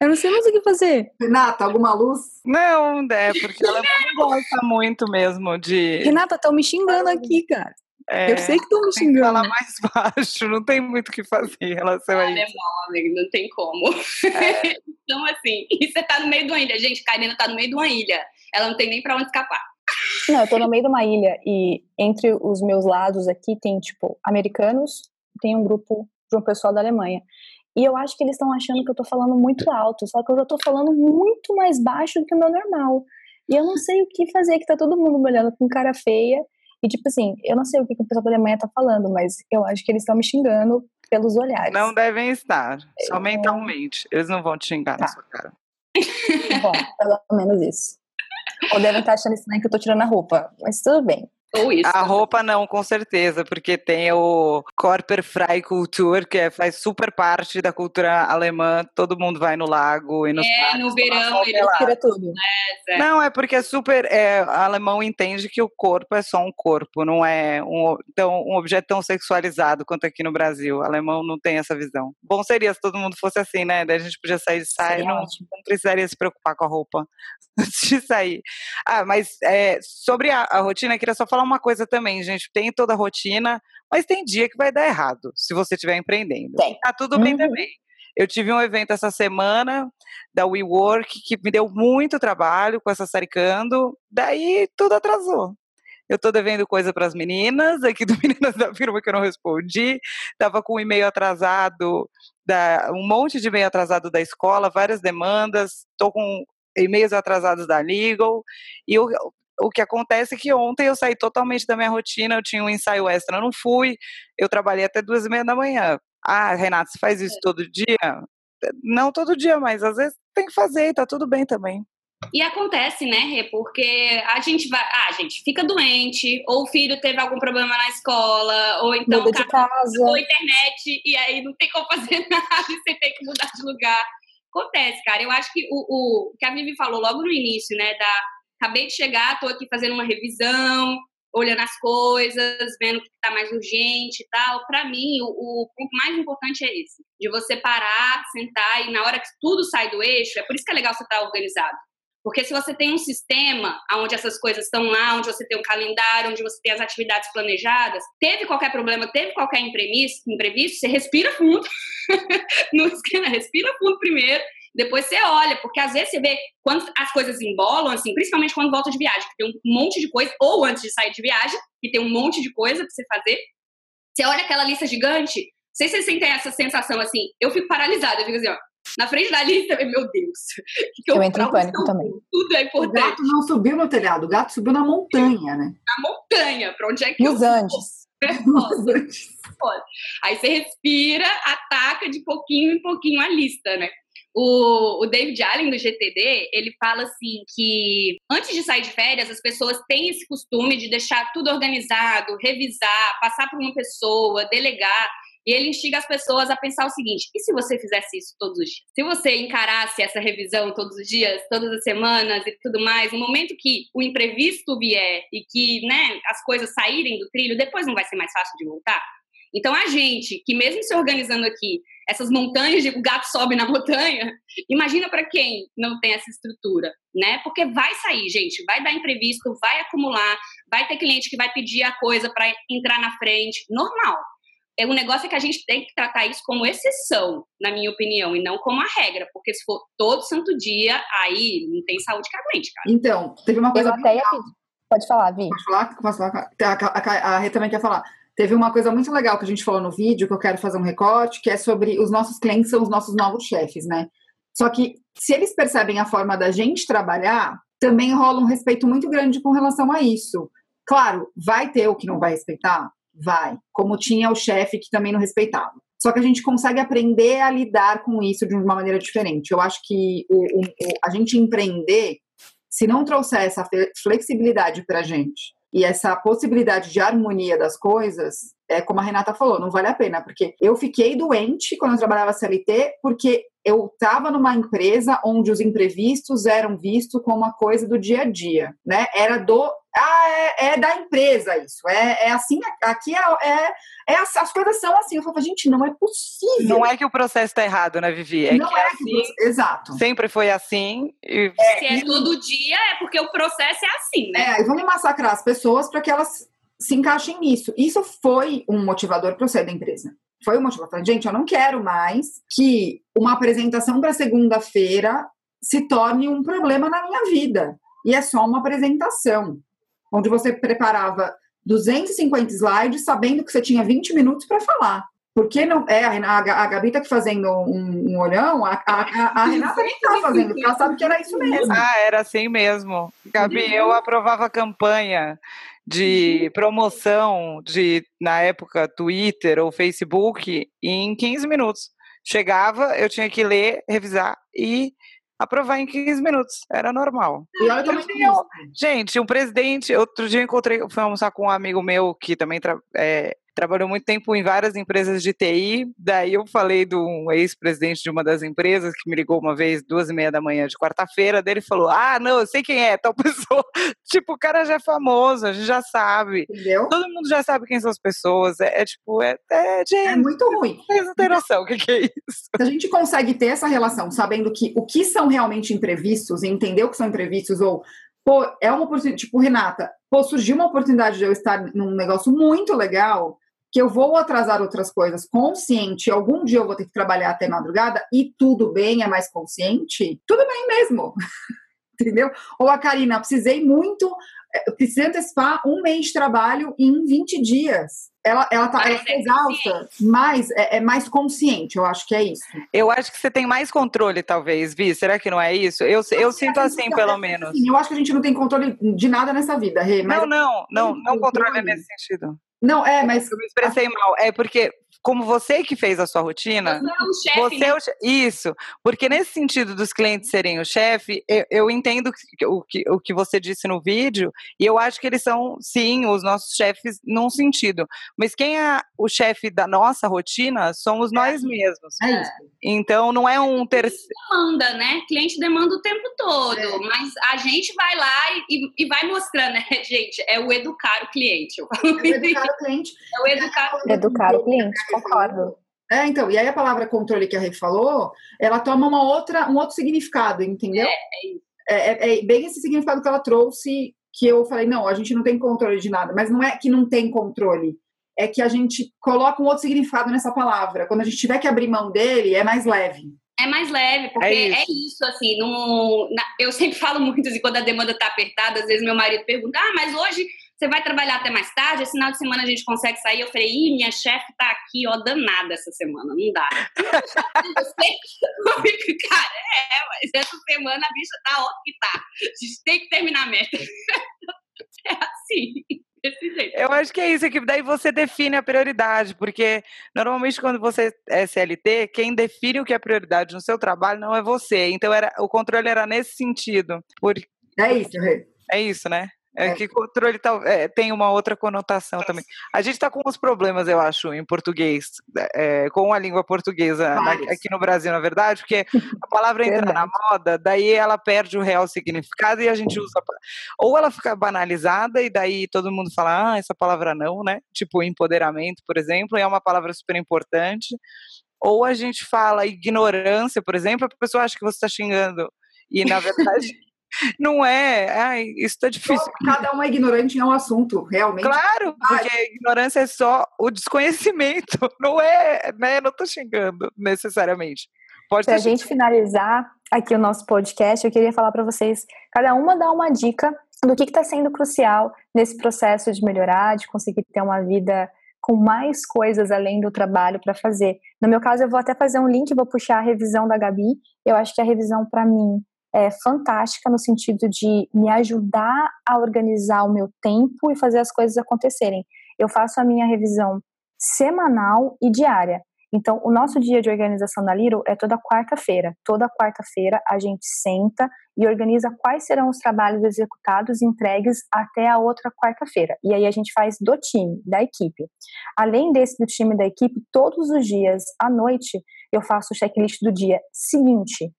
[SPEAKER 1] Eu não sei mais o que fazer.
[SPEAKER 2] Renata, alguma luz?
[SPEAKER 3] Não, é, porque ela não gosta muito mesmo de.
[SPEAKER 1] Renata, estão me xingando aqui, cara. É, eu sei que estão me xingando.
[SPEAKER 3] Falar mais baixo, não tem muito o que fazer em relação a isso.
[SPEAKER 4] Alemão, amigo, não tem como. É. *laughs* então, assim, e você tá no meio de uma ilha, gente, Karina tá no meio de uma ilha. Ela não tem nem pra onde escapar.
[SPEAKER 1] Não, eu tô no meio de uma ilha e entre os meus lados aqui tem, tipo, americanos, tem um grupo de um pessoal da Alemanha. E eu acho que eles estão achando que eu tô falando muito alto, só que eu já tô falando muito mais baixo do que o meu normal. E eu não sei o que fazer, que tá todo mundo me olhando com cara feia. E tipo assim, eu não sei o que, que o pessoal da Alemanha tá falando, mas eu acho que eles estão me xingando pelos olhares.
[SPEAKER 3] Não devem estar, só é... mentalmente. Eles não vão te xingar tá. na sua cara.
[SPEAKER 1] Bom, pelo menos isso. Ou devem estar achando estranho que eu tô tirando a roupa, mas tudo bem.
[SPEAKER 4] Ou isso.
[SPEAKER 3] A roupa não, com certeza, porque tem o Körperfreikultur, que é, faz super parte da cultura alemã. Todo mundo vai no lago e nos
[SPEAKER 4] É,
[SPEAKER 3] parques,
[SPEAKER 4] no verão ele
[SPEAKER 1] tira tudo.
[SPEAKER 3] É. Não, é porque é super. É, o alemão entende que o corpo é só um corpo, não é um, tão, um objeto tão sexualizado quanto aqui no Brasil. O alemão não tem essa visão. Bom seria se todo mundo fosse assim, né? Daí a gente podia sair de saia, não, não, precisaria se preocupar com a roupa *laughs* antes de sair. Ah, mas é, sobre a, a rotina, eu queria só falar falar uma coisa também, gente. Tem toda a rotina, mas tem dia que vai dar errado se você estiver empreendendo.
[SPEAKER 1] Tem.
[SPEAKER 3] Tá tudo bem uhum. também. Eu tive um evento essa semana da WeWork que me deu muito trabalho com essa Saricando, daí tudo atrasou. Eu tô devendo coisa para as meninas, aqui do *laughs* Meninas da Firma que eu não respondi. Tava com um e-mail atrasado, da, um monte de e-mail atrasado da escola, várias demandas. Tô com e-mails atrasados da Legal. E o, o que acontece é que ontem eu saí totalmente da minha rotina, eu tinha um ensaio extra, eu não fui, eu trabalhei até duas e meia da manhã. Ah, Renata, você faz isso é. todo dia? Não todo dia, mas às vezes tem que fazer e tá tudo bem também.
[SPEAKER 4] E acontece, né, Rê? Porque a gente vai. Ah, a gente fica doente, ou o filho teve algum problema na escola, ou então
[SPEAKER 1] Muda de casa. ou
[SPEAKER 4] internet, e aí não tem como fazer *laughs* nada e você tem que mudar de lugar. Acontece, cara. Eu acho que o, o que a Vivi falou logo no início, né? Da acabei de chegar, tô aqui fazendo uma revisão, olhando as coisas, vendo o que está mais urgente e tal. Para mim, o, o, ponto mais importante é esse: de você parar, sentar e na hora que tudo sai do eixo, é por isso que é legal você estar tá organizado. Porque se você tem um sistema onde essas coisas estão lá, onde você tem um calendário, onde você tem as atividades planejadas, teve qualquer problema, teve qualquer imprevisto, imprevisto você respira fundo. *laughs* no esquema, respira fundo primeiro, depois você olha, porque às vezes você vê quando as coisas embolam, assim, principalmente quando volta de viagem, que tem um monte de coisa, ou antes de sair de viagem, que tem um monte de coisa pra você fazer. Você olha aquela lista gigante, não sei se vocês sentem essa sensação assim, eu fico paralisada, eu fico assim, ó, na frente da lista, meu Deus. *laughs*
[SPEAKER 1] Que que eu, eu entro em pânico também.
[SPEAKER 4] Tudo é importante.
[SPEAKER 2] O gato não subiu no telhado, o gato subiu na montanha, né?
[SPEAKER 4] Na montanha, pra onde é que
[SPEAKER 1] Nos
[SPEAKER 4] eu
[SPEAKER 1] Andes. *laughs*
[SPEAKER 4] Nos Andes. Aí você respira, ataca de pouquinho em pouquinho a lista, né? O, o, David Allen do GTD, ele fala assim que antes de sair de férias, as pessoas têm esse costume de deixar tudo organizado, revisar, passar por uma pessoa, delegar. E ele instiga as pessoas a pensar o seguinte: e se você fizesse isso todos os dias? Se você encarasse essa revisão todos os dias, todas as semanas e tudo mais, no momento que o imprevisto vier e que né, as coisas saírem do trilho, depois não vai ser mais fácil de voltar? Então, a gente, que mesmo se organizando aqui, essas montanhas, de, o gato sobe na *laughs* montanha, imagina para quem não tem essa estrutura, né? Porque vai sair, gente, vai dar imprevisto, vai acumular, vai ter cliente que vai pedir a coisa para entrar na frente, normal. É um negócio que a gente tem que tratar isso como exceção, na minha opinião, e não como a regra, porque se for todo santo dia, aí não tem saúde que aguente, cara.
[SPEAKER 2] Então, teve uma coisa.
[SPEAKER 1] Eu até ia pedir. Pode falar, Vi.
[SPEAKER 2] Pode falar? Posso falar? A, a, a Rê também quer falar. Teve uma coisa muito legal que a gente falou no vídeo, que eu quero fazer um recorte, que é sobre os nossos clientes são os nossos novos chefes, né? Só que se eles percebem a forma da gente trabalhar, também rola um respeito muito grande com relação a isso. Claro, vai ter o que não vai respeitar? Vai. Como tinha o chefe que também não respeitava. Só que a gente consegue aprender a lidar com isso de uma maneira diferente. Eu acho que o, o, a gente empreender, se não trouxer essa flexibilidade para a gente, e essa possibilidade de harmonia das coisas, é como a Renata falou, não vale a pena, porque eu fiquei doente quando eu trabalhava CLT, porque eu estava numa empresa onde os imprevistos eram vistos como uma coisa do dia a dia, né? Era do ah, é, é da empresa isso, é, é assim, aqui é, é, é as, as, coisas são assim. Eu falava, gente, não é possível.
[SPEAKER 3] Não é que o processo está errado, né, Vivi? É
[SPEAKER 2] não
[SPEAKER 3] que
[SPEAKER 2] é, assim, que
[SPEAKER 3] exato. Sempre foi assim.
[SPEAKER 4] E... É, Se é todo dia, é porque o processo é assim, né?
[SPEAKER 2] É, e vamos massacrar as pessoas para que elas se encaixem nisso. Isso foi um motivador para eu sair da empresa foi o motivo. Eu falei, gente, eu não quero mais que uma apresentação para segunda-feira se torne um problema na minha vida. E é só uma apresentação, onde você preparava 250 slides sabendo que você tinha 20 minutos para falar. Porque não. É, a, a Gabi tá fazendo um, um olhão, a, a, a Renata nem tá fazendo, porque ela sabe que era isso mesmo.
[SPEAKER 3] Ah, era assim mesmo. Gabi, eu aprovava a campanha de uhum. promoção de, na época, Twitter ou Facebook em 15 minutos. Chegava, eu tinha que ler, revisar e aprovar em 15 minutos. Era normal.
[SPEAKER 2] E olha como
[SPEAKER 3] tinha, Gente, um presidente. Outro dia eu encontrei, fui almoçar com um amigo meu que também é, trabalhou muito tempo em várias empresas de TI. Daí eu falei de um ex-presidente de uma das empresas que me ligou uma vez, duas e meia da manhã de quarta-feira. Dele falou: Ah, não, eu sei quem é, tal *laughs* pessoa. tipo, o cara já é famoso, a gente já sabe.
[SPEAKER 2] Entendeu?
[SPEAKER 3] Todo mundo já sabe quem são as pessoas. É, é tipo, é, é, gente,
[SPEAKER 2] é muito ruim.
[SPEAKER 3] Vocês não têm noção o que, que é isso.
[SPEAKER 2] Se a gente consegue ter essa relação, sabendo que o que são realmente imprevistos, e entender o que são imprevistos, ou pô, é uma oportunidade, tipo, Renata, pô, surgiu uma oportunidade de eu estar num negócio muito legal, que eu vou atrasar outras coisas consciente, algum dia eu vou ter que trabalhar até madrugada e tudo bem, é mais consciente, tudo bem mesmo. *laughs* Entendeu? Ou a Karina, precisei muito, é, precisei antecipar um mês de trabalho em 20 dias ela, ela tá, ela tá exausta, mas é, é, mais consciente, eu acho que é isso.
[SPEAKER 3] Eu acho que você tem mais controle, talvez, Vi. Será que não é isso? Eu, eu, eu sinto assim, pelo menos.
[SPEAKER 2] Sim, eu acho que a gente não tem controle de nada nessa vida, Rê.
[SPEAKER 3] Não, não, não, não controle nesse sentido.
[SPEAKER 2] Não, é, mas.
[SPEAKER 3] Eu me expressei mal. É porque como você que fez a sua rotina,
[SPEAKER 4] você é o chefe. Você
[SPEAKER 3] né? é o. Isso, porque nesse sentido dos clientes serem o chefe, eu, eu entendo o que, o que você disse no vídeo, e eu acho que eles são, sim, os nossos chefes num sentido. Mas quem é o chefe da nossa rotina somos nós mesmos.
[SPEAKER 2] É isso.
[SPEAKER 3] Então não é um terceiro.
[SPEAKER 4] Demanda, né? Cliente demanda o tempo todo, é. mas a gente vai lá e, e, vai mostrando, né, *laughs* gente? É o educar o cliente.
[SPEAKER 2] É o educar o cliente.
[SPEAKER 4] É o educar,
[SPEAKER 1] educar o cliente. Concordo.
[SPEAKER 2] É, então, e aí a palavra controle que a Rei falou, ela toma uma outra, um outro significado, entendeu? É, é, é, é, bem esse significado que ela trouxe, que eu falei, não, a gente não tem controle de nada, mas não é que não tem controle, é que a gente coloca um outro significado nessa palavra. Quando a gente tiver que abrir mão dele, é mais leve.
[SPEAKER 4] É mais leve, porque é isso, é isso assim, na, eu sempre falo muito assim, quando a demanda tá apertada, às vezes meu marido pergunta, ah, mas hoje você vai trabalhar até mais tarde, esse final de semana a gente consegue sair. Eu falei, ih, minha chefe tá aqui, ó, danada essa semana, não dá. fico, cara, é, mas essa semana a bicha tá ó que tá. A gente tem que terminar a meta. *laughs* é assim.
[SPEAKER 3] Eu acho que é isso, é que daí você define a prioridade, porque normalmente quando você é CLT, quem define o que é prioridade no seu trabalho não é você. Então era, o controle era nesse sentido. Por,
[SPEAKER 2] é isso, Rê.
[SPEAKER 3] É isso, né? É, é que controle tá, é, tem uma outra conotação também. A gente está com uns problemas, eu acho, em português, é, com a língua portuguesa na, aqui no Brasil, na verdade, porque a palavra entra na moda, daí ela perde o real significado e a gente usa. Ou ela fica banalizada e daí todo mundo fala, ah, essa palavra não, né? Tipo empoderamento, por exemplo, é uma palavra super importante. Ou a gente fala ignorância, por exemplo, a pessoa acha que você está xingando. E na verdade. *laughs* Não é, ai, isso tá difícil.
[SPEAKER 2] Cada um é ignorante em um assunto, realmente.
[SPEAKER 3] Claro, porque a ignorância é só o desconhecimento, *laughs* não é, né? Não tô xingando necessariamente.
[SPEAKER 1] Pode Para a gente finalizar aqui o nosso podcast, eu queria falar para vocês, cada uma dar uma dica do que está sendo crucial nesse processo de melhorar, de conseguir ter uma vida com mais coisas além do trabalho para fazer. No meu caso, eu vou até fazer um link, vou puxar a revisão da Gabi. Eu acho que a revisão para mim é, fantástica no sentido de me ajudar a organizar o meu tempo e fazer as coisas acontecerem. Eu faço a minha revisão semanal e diária. Então, o nosso dia de organização na Liro é toda quarta-feira. Toda quarta-feira a gente senta e organiza quais serão os trabalhos executados e entregues até a outra quarta-feira. E aí a gente faz do time, da equipe. Além desse do time da equipe, todos os dias à noite eu faço o checklist do dia seguinte.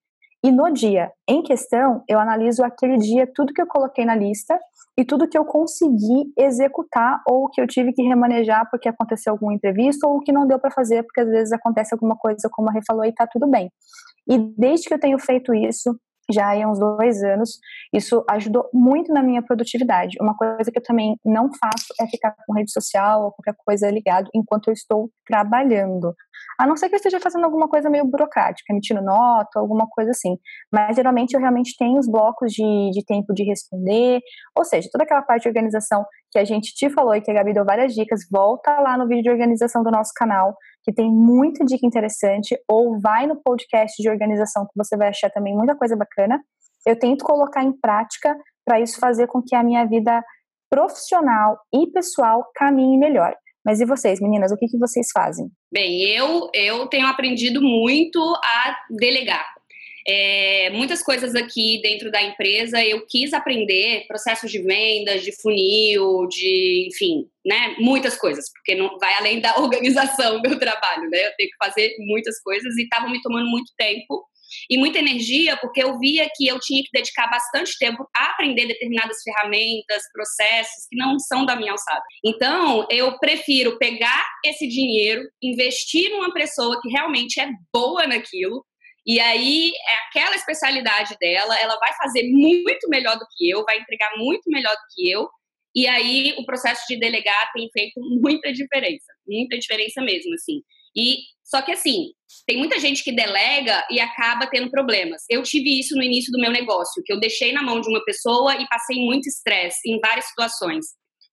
[SPEAKER 1] E no dia em questão, eu analiso aquele dia tudo que eu coloquei na lista e tudo que eu consegui executar ou que eu tive que remanejar porque aconteceu algum imprevisto ou que não deu para fazer porque às vezes acontece alguma coisa como a Rê falou e tá tudo bem. E desde que eu tenho feito isso, já há uns dois anos. Isso ajudou muito na minha produtividade. Uma coisa que eu também não faço é ficar com rede social ou qualquer coisa ligado enquanto eu estou trabalhando. A não ser que eu esteja fazendo alguma coisa meio burocrática, emitindo nota, alguma coisa assim. Mas geralmente eu realmente tenho os blocos de, de tempo de responder, ou seja, toda aquela parte de organização que a gente te falou e que a Gabi deu várias dicas, volta lá no vídeo de organização do nosso canal que tem muita dica interessante, ou vai no podcast de organização que você vai achar também muita coisa bacana. Eu tento colocar em prática para isso fazer com que a minha vida profissional e pessoal caminhe melhor. Mas e vocês, meninas, o que, que vocês fazem?
[SPEAKER 4] Bem, eu, eu tenho aprendido muito a delegar. É, muitas coisas aqui dentro da empresa eu quis aprender, processos de vendas, de funil, de, enfim, né, muitas coisas, porque não vai além da *laughs* organização do trabalho, né? Eu tenho que fazer muitas coisas e estavam me tomando muito tempo e muita energia, porque eu via que eu tinha que dedicar bastante tempo a aprender determinadas ferramentas, processos que não são da minha alçada. Então, eu prefiro pegar esse dinheiro, investir numa pessoa que realmente é boa naquilo E aí, é aquela especialidade dela, ela vai fazer muito melhor do que eu, vai entregar muito melhor do que eu. E aí, o processo de delegar tem feito *laughs* muita diferença, muita diferença mesmo, assim. E só que assim, tem muita gente que delega e acaba tendo problemas. Eu tive isso no início do meu negócio, que eu deixei na mão de uma pessoa e passei muito estresse em várias situações.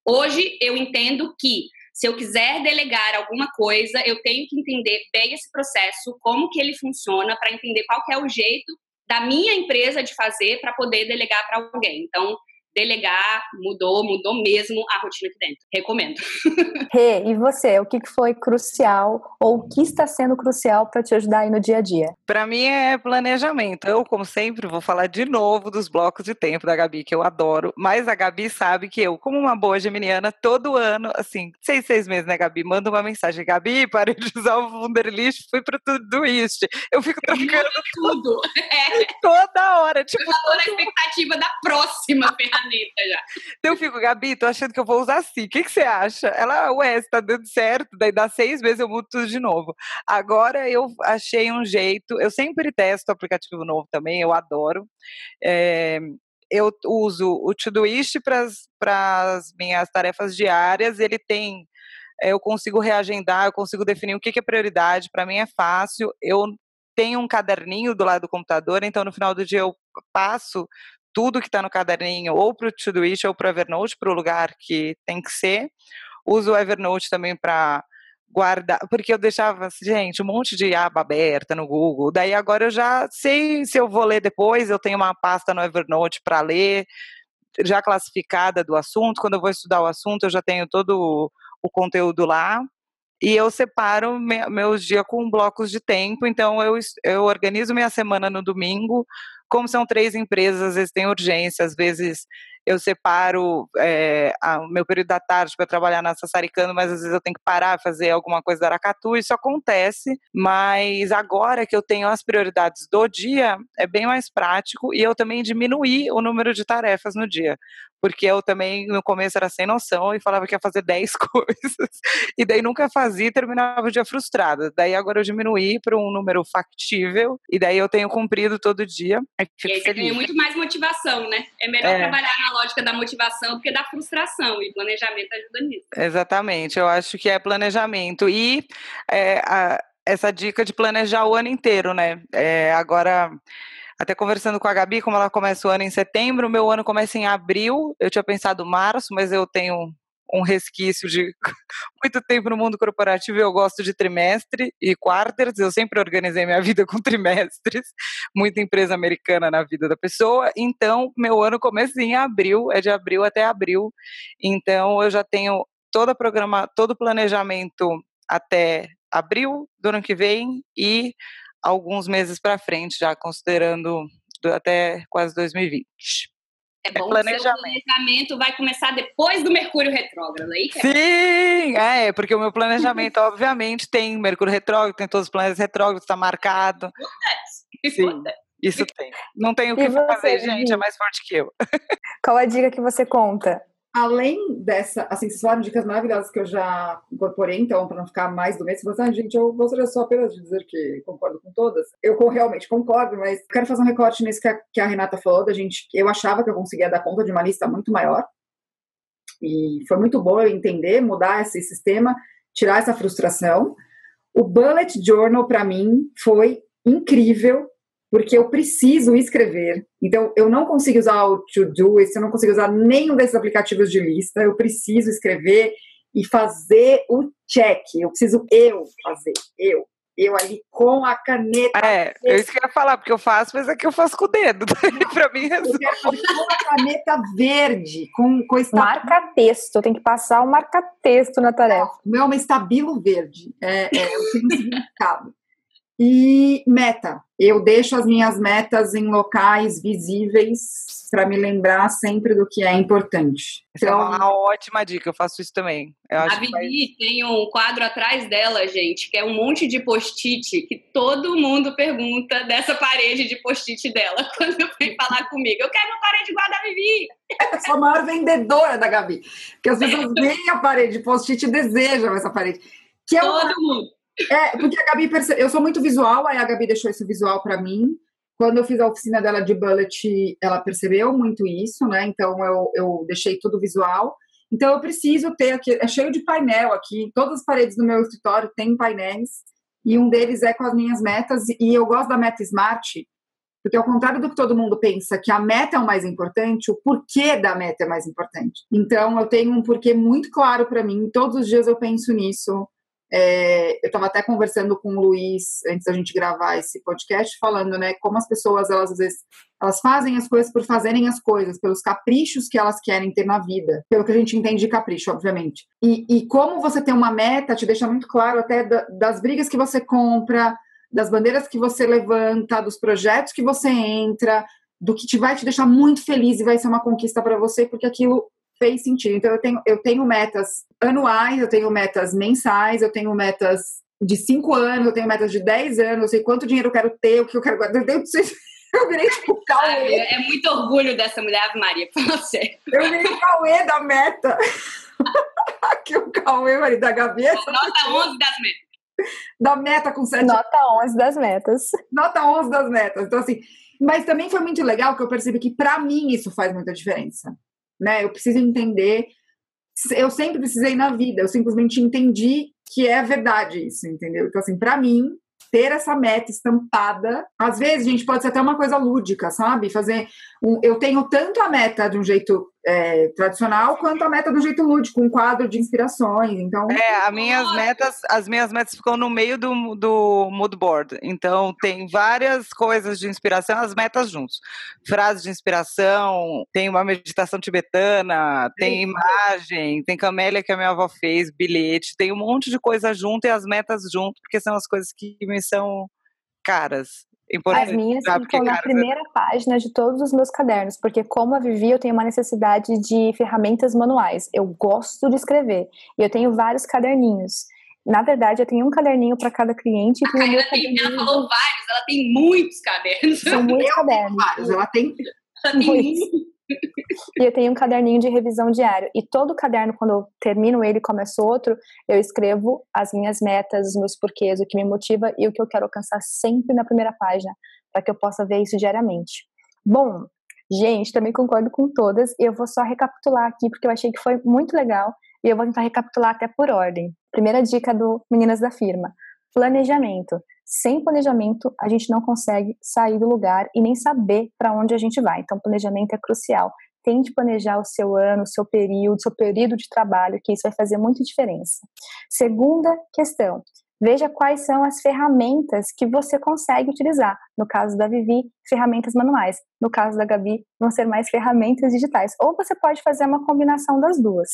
[SPEAKER 4] Hoje eu entendo que se eu quiser delegar alguma coisa, eu tenho que entender bem esse processo, como que ele funciona, para entender qual é o jeito da minha empresa de fazer para poder delegar para alguém. Então, delegar mudou, mudou mesmo a rotina aqui dentro. Recomendo. *laughs*
[SPEAKER 1] Rê, e você? O que foi crucial ou o que está sendo crucial para te ajudar aí no dia a dia?
[SPEAKER 3] Para mim é planejamento. Eu, como sempre, vou falar de novo dos blocos de tempo da Gabi, que eu adoro. Mas a Gabi sabe que eu, como uma boa geminiana, todo ano, assim, seis, seis meses, né, Gabi? Manda uma mensagem. Gabi, parei de usar o Wunderlist, fui para tudo isso. Eu fico trocando
[SPEAKER 4] tudo.
[SPEAKER 3] É. *laughs* Toda hora. Tipo,
[SPEAKER 4] eu tô na expectativa da próxima *laughs* já.
[SPEAKER 3] Então eu fico, Gabi, tô achando que eu vou usar assim. O que, que você acha? Ela, ué, tá dando certo, daí dá seis meses eu mudo tudo de novo. Agora eu achei um jeito, eu sempre testo aplicativo novo também, eu adoro. É, eu uso o Todoist para as minhas tarefas diárias, ele tem eu consigo reagendar, eu consigo definir o que é prioridade, para mim é fácil. Eu tenho um caderninho do lado do computador, então no final do dia eu passo tudo que está no caderninho ou para o Todoist ou para o Evernote, para o lugar que tem que ser. Uso o Evernote também para guardar, porque eu deixava, gente, um monte de aba aberta no Google. Daí agora eu já sei se eu vou ler depois, eu tenho uma pasta no Evernote para ler, já classificada do assunto. Quando eu vou estudar o assunto, eu já tenho todo o, conteúdo lá. E eu separo me, meus dias com blocos de tempo, então eu, eu organizo minha semana no domingo, como são três empresas, às vezes tem urgência, às vezes eu separo é, o meu período da tarde para trabalhar na Sassaricano, mas às vezes eu tenho que parar, fazer alguma coisa da Aracatu, isso acontece, mas agora que eu tenho as prioridades do dia, é bem mais prático e eu também diminuí o número de tarefas no dia, porque eu também no começo era sem noção e falava que ia fazer *laughs* 10 coisas, e daí nunca fazia e terminava o dia frustrada. Daí agora eu diminuí para um número factível, e daí eu tenho cumprido todo dia.
[SPEAKER 4] E, e aí você tem muito mais motivação, né? É melhor é. trabalhar na lógica da motivação do que da frustração, e planejamento ajuda nisso.
[SPEAKER 3] Exatamente, eu acho que é planejamento. E é, a, essa dica de planejar o ano inteiro, né? É, agora até conversando com a Gabi, como ela começa o ano em setembro, o meu ano começa em abril. Eu tinha pensado março, mas eu tenho um resquício de *laughs* muito tempo no mundo corporativo eu gosto de trimestre e quarters. Eu sempre organizei minha *laughs* vida com trimestres, muita empresa americana na vida da pessoa. Então, meu ano começa em abril, é de abril até abril. Então, eu já tenho toda programa, todo o planejamento até abril do ano que vem e alguns meses para frente, já considerando até quase 2020.
[SPEAKER 4] É bom é planejamento. que o planejamento vai começar depois do Mercúrio retrógrado, aí?
[SPEAKER 3] É Sim, é, porque o meu planejamento, *laughs* obviamente, tem Mercúrio retrógrado, tem todos os planetas retrógrados, está marcado.
[SPEAKER 4] Sim,
[SPEAKER 3] isso tem. Não tem o que fazer, gente, é mais forte que eu.
[SPEAKER 1] Qual a dica que você conta?
[SPEAKER 2] Além dessa, assim, vocês falaram dicas maravilhosas que eu já incorporei, então, para não ficar mais do mês, você, ah, gente, eu gostaria só apenas de dizer que concordo com todas. Eu realmente concordo, mas quero fazer um recorte nisso que a, que a Renata falou, da gente, eu achava que eu conseguia dar conta de uma lista muito maior, e foi muito bom eu entender, mudar esse sistema, tirar essa frustração. O Bullet Journal, para mim, foi incrível, porque eu preciso escrever. Então, eu não consigo usar o To-Do, eu não consigo usar nenhum desses aplicativos de lista, eu preciso escrever e fazer o check. Eu preciso eu fazer, eu. Eu ali com a caneta.
[SPEAKER 3] É, eu isso que eu ia falar, porque eu faço, mas aqui eu faço com o dedo. *laughs* para mim resolve. Eu quero
[SPEAKER 2] fazer com a caneta verde, com, com estabilo.
[SPEAKER 1] Marca-texto, tem que passar o um marca-texto na tarefa.
[SPEAKER 2] o meu é uma estabilo verde. É, é, eu tenho um significado. E meta. Eu deixo as minhas metas em locais visíveis para me lembrar sempre do que é importante.
[SPEAKER 3] Então, é uma então ótima dica, eu faço isso também. Eu
[SPEAKER 4] a Vivi faz... tem um quadro atrás dela, gente, que é um monte de post-it que todo mundo pergunta dessa parede de post-it dela *laughs* quando vem falar comigo. Eu quero uma parede igual a da Vivi.
[SPEAKER 2] Eu sou a maior vendedora da Gabi. Porque as pessoas veem a parede post-it e desejam essa parede.
[SPEAKER 4] Que é todo uma... mundo
[SPEAKER 2] É, porque a Gabi percebe, eu sou muito visual, aí a Gabi deixou esse visual para mim. Quando eu fiz a oficina dela de bullet, ela percebeu muito isso, né? Então eu, eu deixei tudo visual. Então eu preciso ter aqui, é cheio de painel aqui, todas as paredes do meu escritório têm painéis, e um deles é com as minhas metas, e eu gosto da meta Smart, porque ao contrário do que todo mundo pensa, que a meta é o mais importante, o porquê da meta é mais importante. Então eu tenho um porquê muito claro para mim, todos os dias eu penso nisso. É, eu estava até conversando com o Luiz antes da gente gravar esse podcast, falando, né, como as pessoas, elas às vezes, elas fazem as coisas por fazerem as coisas, pelos caprichos que elas querem ter na vida, pelo que a gente entende de capricho, obviamente. E, e como você tem uma meta, te deixa muito claro até da, das brigas que você compra, das bandeiras que você levanta, dos projetos que você entra, do que te vai te deixar muito feliz e vai ser uma conquista para você, porque aquilo fez sentido. Então eu tenho, eu tenho metas anuais, eu tenho metas mensais, eu tenho metas de cinco anos, eu tenho metas de 10 anos, eu sei quanto dinheiro eu quero ter, o que eu quero guardar. Eu, *laughs* eu virei tipo Cauê.
[SPEAKER 4] É muito orgulho dessa mulher, Ave Maria, pra você.
[SPEAKER 2] Eu virei Cauê da meta. *laughs* Aqui o Cauê, marido da Gabi.
[SPEAKER 4] Nota 11 das metas.
[SPEAKER 2] Da meta com 7.
[SPEAKER 1] Nota 11 das metas.
[SPEAKER 2] Nota 11 das metas. Então, assim, mas também foi muito legal que eu percebi que para mim isso faz muita diferença né? Eu preciso entender. Eu sempre precisei na vida, eu simplesmente entendi que é verdade isso, entendeu? Então, assim, para mim, ter essa meta estampada. Às vezes, gente, pode ser até uma coisa lúdica, sabe? Fazer. Um, eu tenho tanto a meta de um jeito é, tradicional quanto a meta do jeito lúdico, um quadro de inspirações. Então.
[SPEAKER 3] É, as minhas metas, as minhas metas ficam no meio do, do mood board. Então tem várias coisas de inspiração, as metas juntos. Frases de inspiração, tem uma meditação tibetana, tem imagem, tem camélia que a minha avó fez, bilhete, tem um monte de coisa junto e as metas junto, porque são as coisas que me são caras.
[SPEAKER 1] Importante, As minhas ficam na primeira página de todos os meus cadernos, porque como a Vivi, eu tenho uma necessidade de ferramentas manuais. Eu gosto de escrever e eu tenho vários caderninhos. Na verdade, eu tenho um caderninho para cada cliente.
[SPEAKER 4] E ela, tem, ela falou vários, ela tem muitos cadernos.
[SPEAKER 1] São muitos eu cadernos.
[SPEAKER 2] Vários, ela tem.
[SPEAKER 4] Ela tem muitos
[SPEAKER 1] e eu tenho um caderninho de revisão diário. E todo caderno, quando eu termino ele e começo outro, eu escrevo as minhas metas, os meus porquês, o que me motiva e o que eu quero alcançar sempre na primeira página, para que eu possa ver isso diariamente. Bom, gente, também concordo com todas. E eu vou só recapitular aqui, porque eu achei que foi muito legal. E eu vou tentar recapitular até por ordem. Primeira dica do Meninas da Firma: planejamento. Sem planejamento, a gente não consegue sair do lugar e nem saber para onde a gente vai. Então, planejamento é crucial. Tente planejar o seu ano, o seu período, o seu período de trabalho, que isso vai fazer muita diferença. Segunda questão, veja quais são as ferramentas que você consegue utilizar. No caso da Vivi, ferramentas manuais. No caso da Gabi, vão ser mais ferramentas digitais. Ou você pode fazer uma combinação das duas.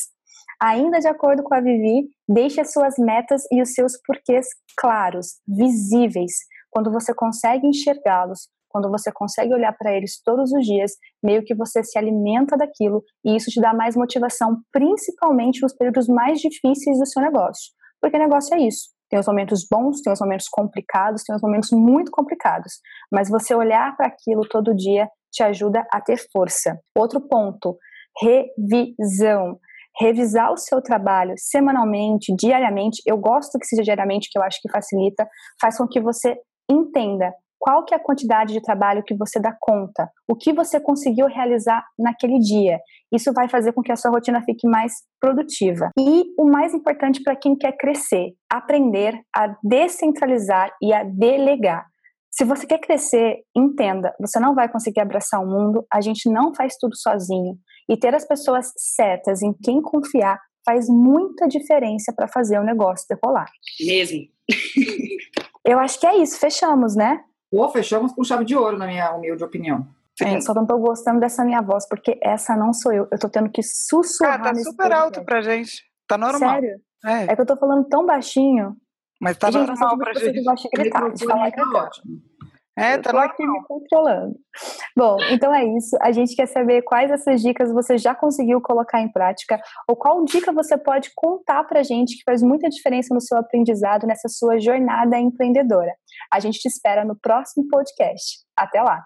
[SPEAKER 1] Ainda de acordo com a Vivi, deixe as suas metas e os seus porquês claros, visíveis. Quando você consegue enxergá-los, quando você consegue olhar para eles todos os dias, meio que você se alimenta daquilo e isso te dá mais motivação, principalmente nos períodos mais difíceis do seu negócio. Porque negócio é isso. Tem os momentos bons, tem os momentos complicados, tem os momentos muito complicados. Mas você olhar para aquilo todo dia te ajuda a ter força. Outro ponto, revisão revisar o seu trabalho semanalmente, diariamente. Eu gosto que seja diariamente, que eu acho que facilita, faz com que você entenda qual que é a quantidade de trabalho que você dá conta, o que você conseguiu realizar naquele dia. Isso vai fazer com que a sua rotina fique mais produtiva. E o mais importante para quem quer crescer, aprender a descentralizar e a delegar. Se você quer crescer, entenda, você não vai conseguir abraçar o mundo, a gente não faz tudo sozinho. E ter as pessoas certas em quem confiar faz muita diferença para fazer o negócio decolar.
[SPEAKER 4] Mesmo.
[SPEAKER 1] Eu acho que é isso, fechamos, né?
[SPEAKER 2] Pô, fechamos com chave de ouro, na minha humilde opinião.
[SPEAKER 1] É, só não tô gostando dessa minha voz, porque essa não sou eu. Eu tô tendo que sussurrar.
[SPEAKER 3] Ah, tá super alto pra gente. Tá normal.
[SPEAKER 1] Sério? É. é que eu tô falando tão baixinho.
[SPEAKER 3] Mas tá gente, normal pra gente.
[SPEAKER 1] Gritar, de falar que é ótimo.
[SPEAKER 3] É, tá normal.
[SPEAKER 1] aqui me controlando. Bom, então é isso. A gente quer saber quais dessas dicas você já conseguiu colocar em prática ou qual dica você pode contar pra gente que faz muita diferença no seu aprendizado nessa sua jornada empreendedora. A gente te espera no próximo podcast. Até lá!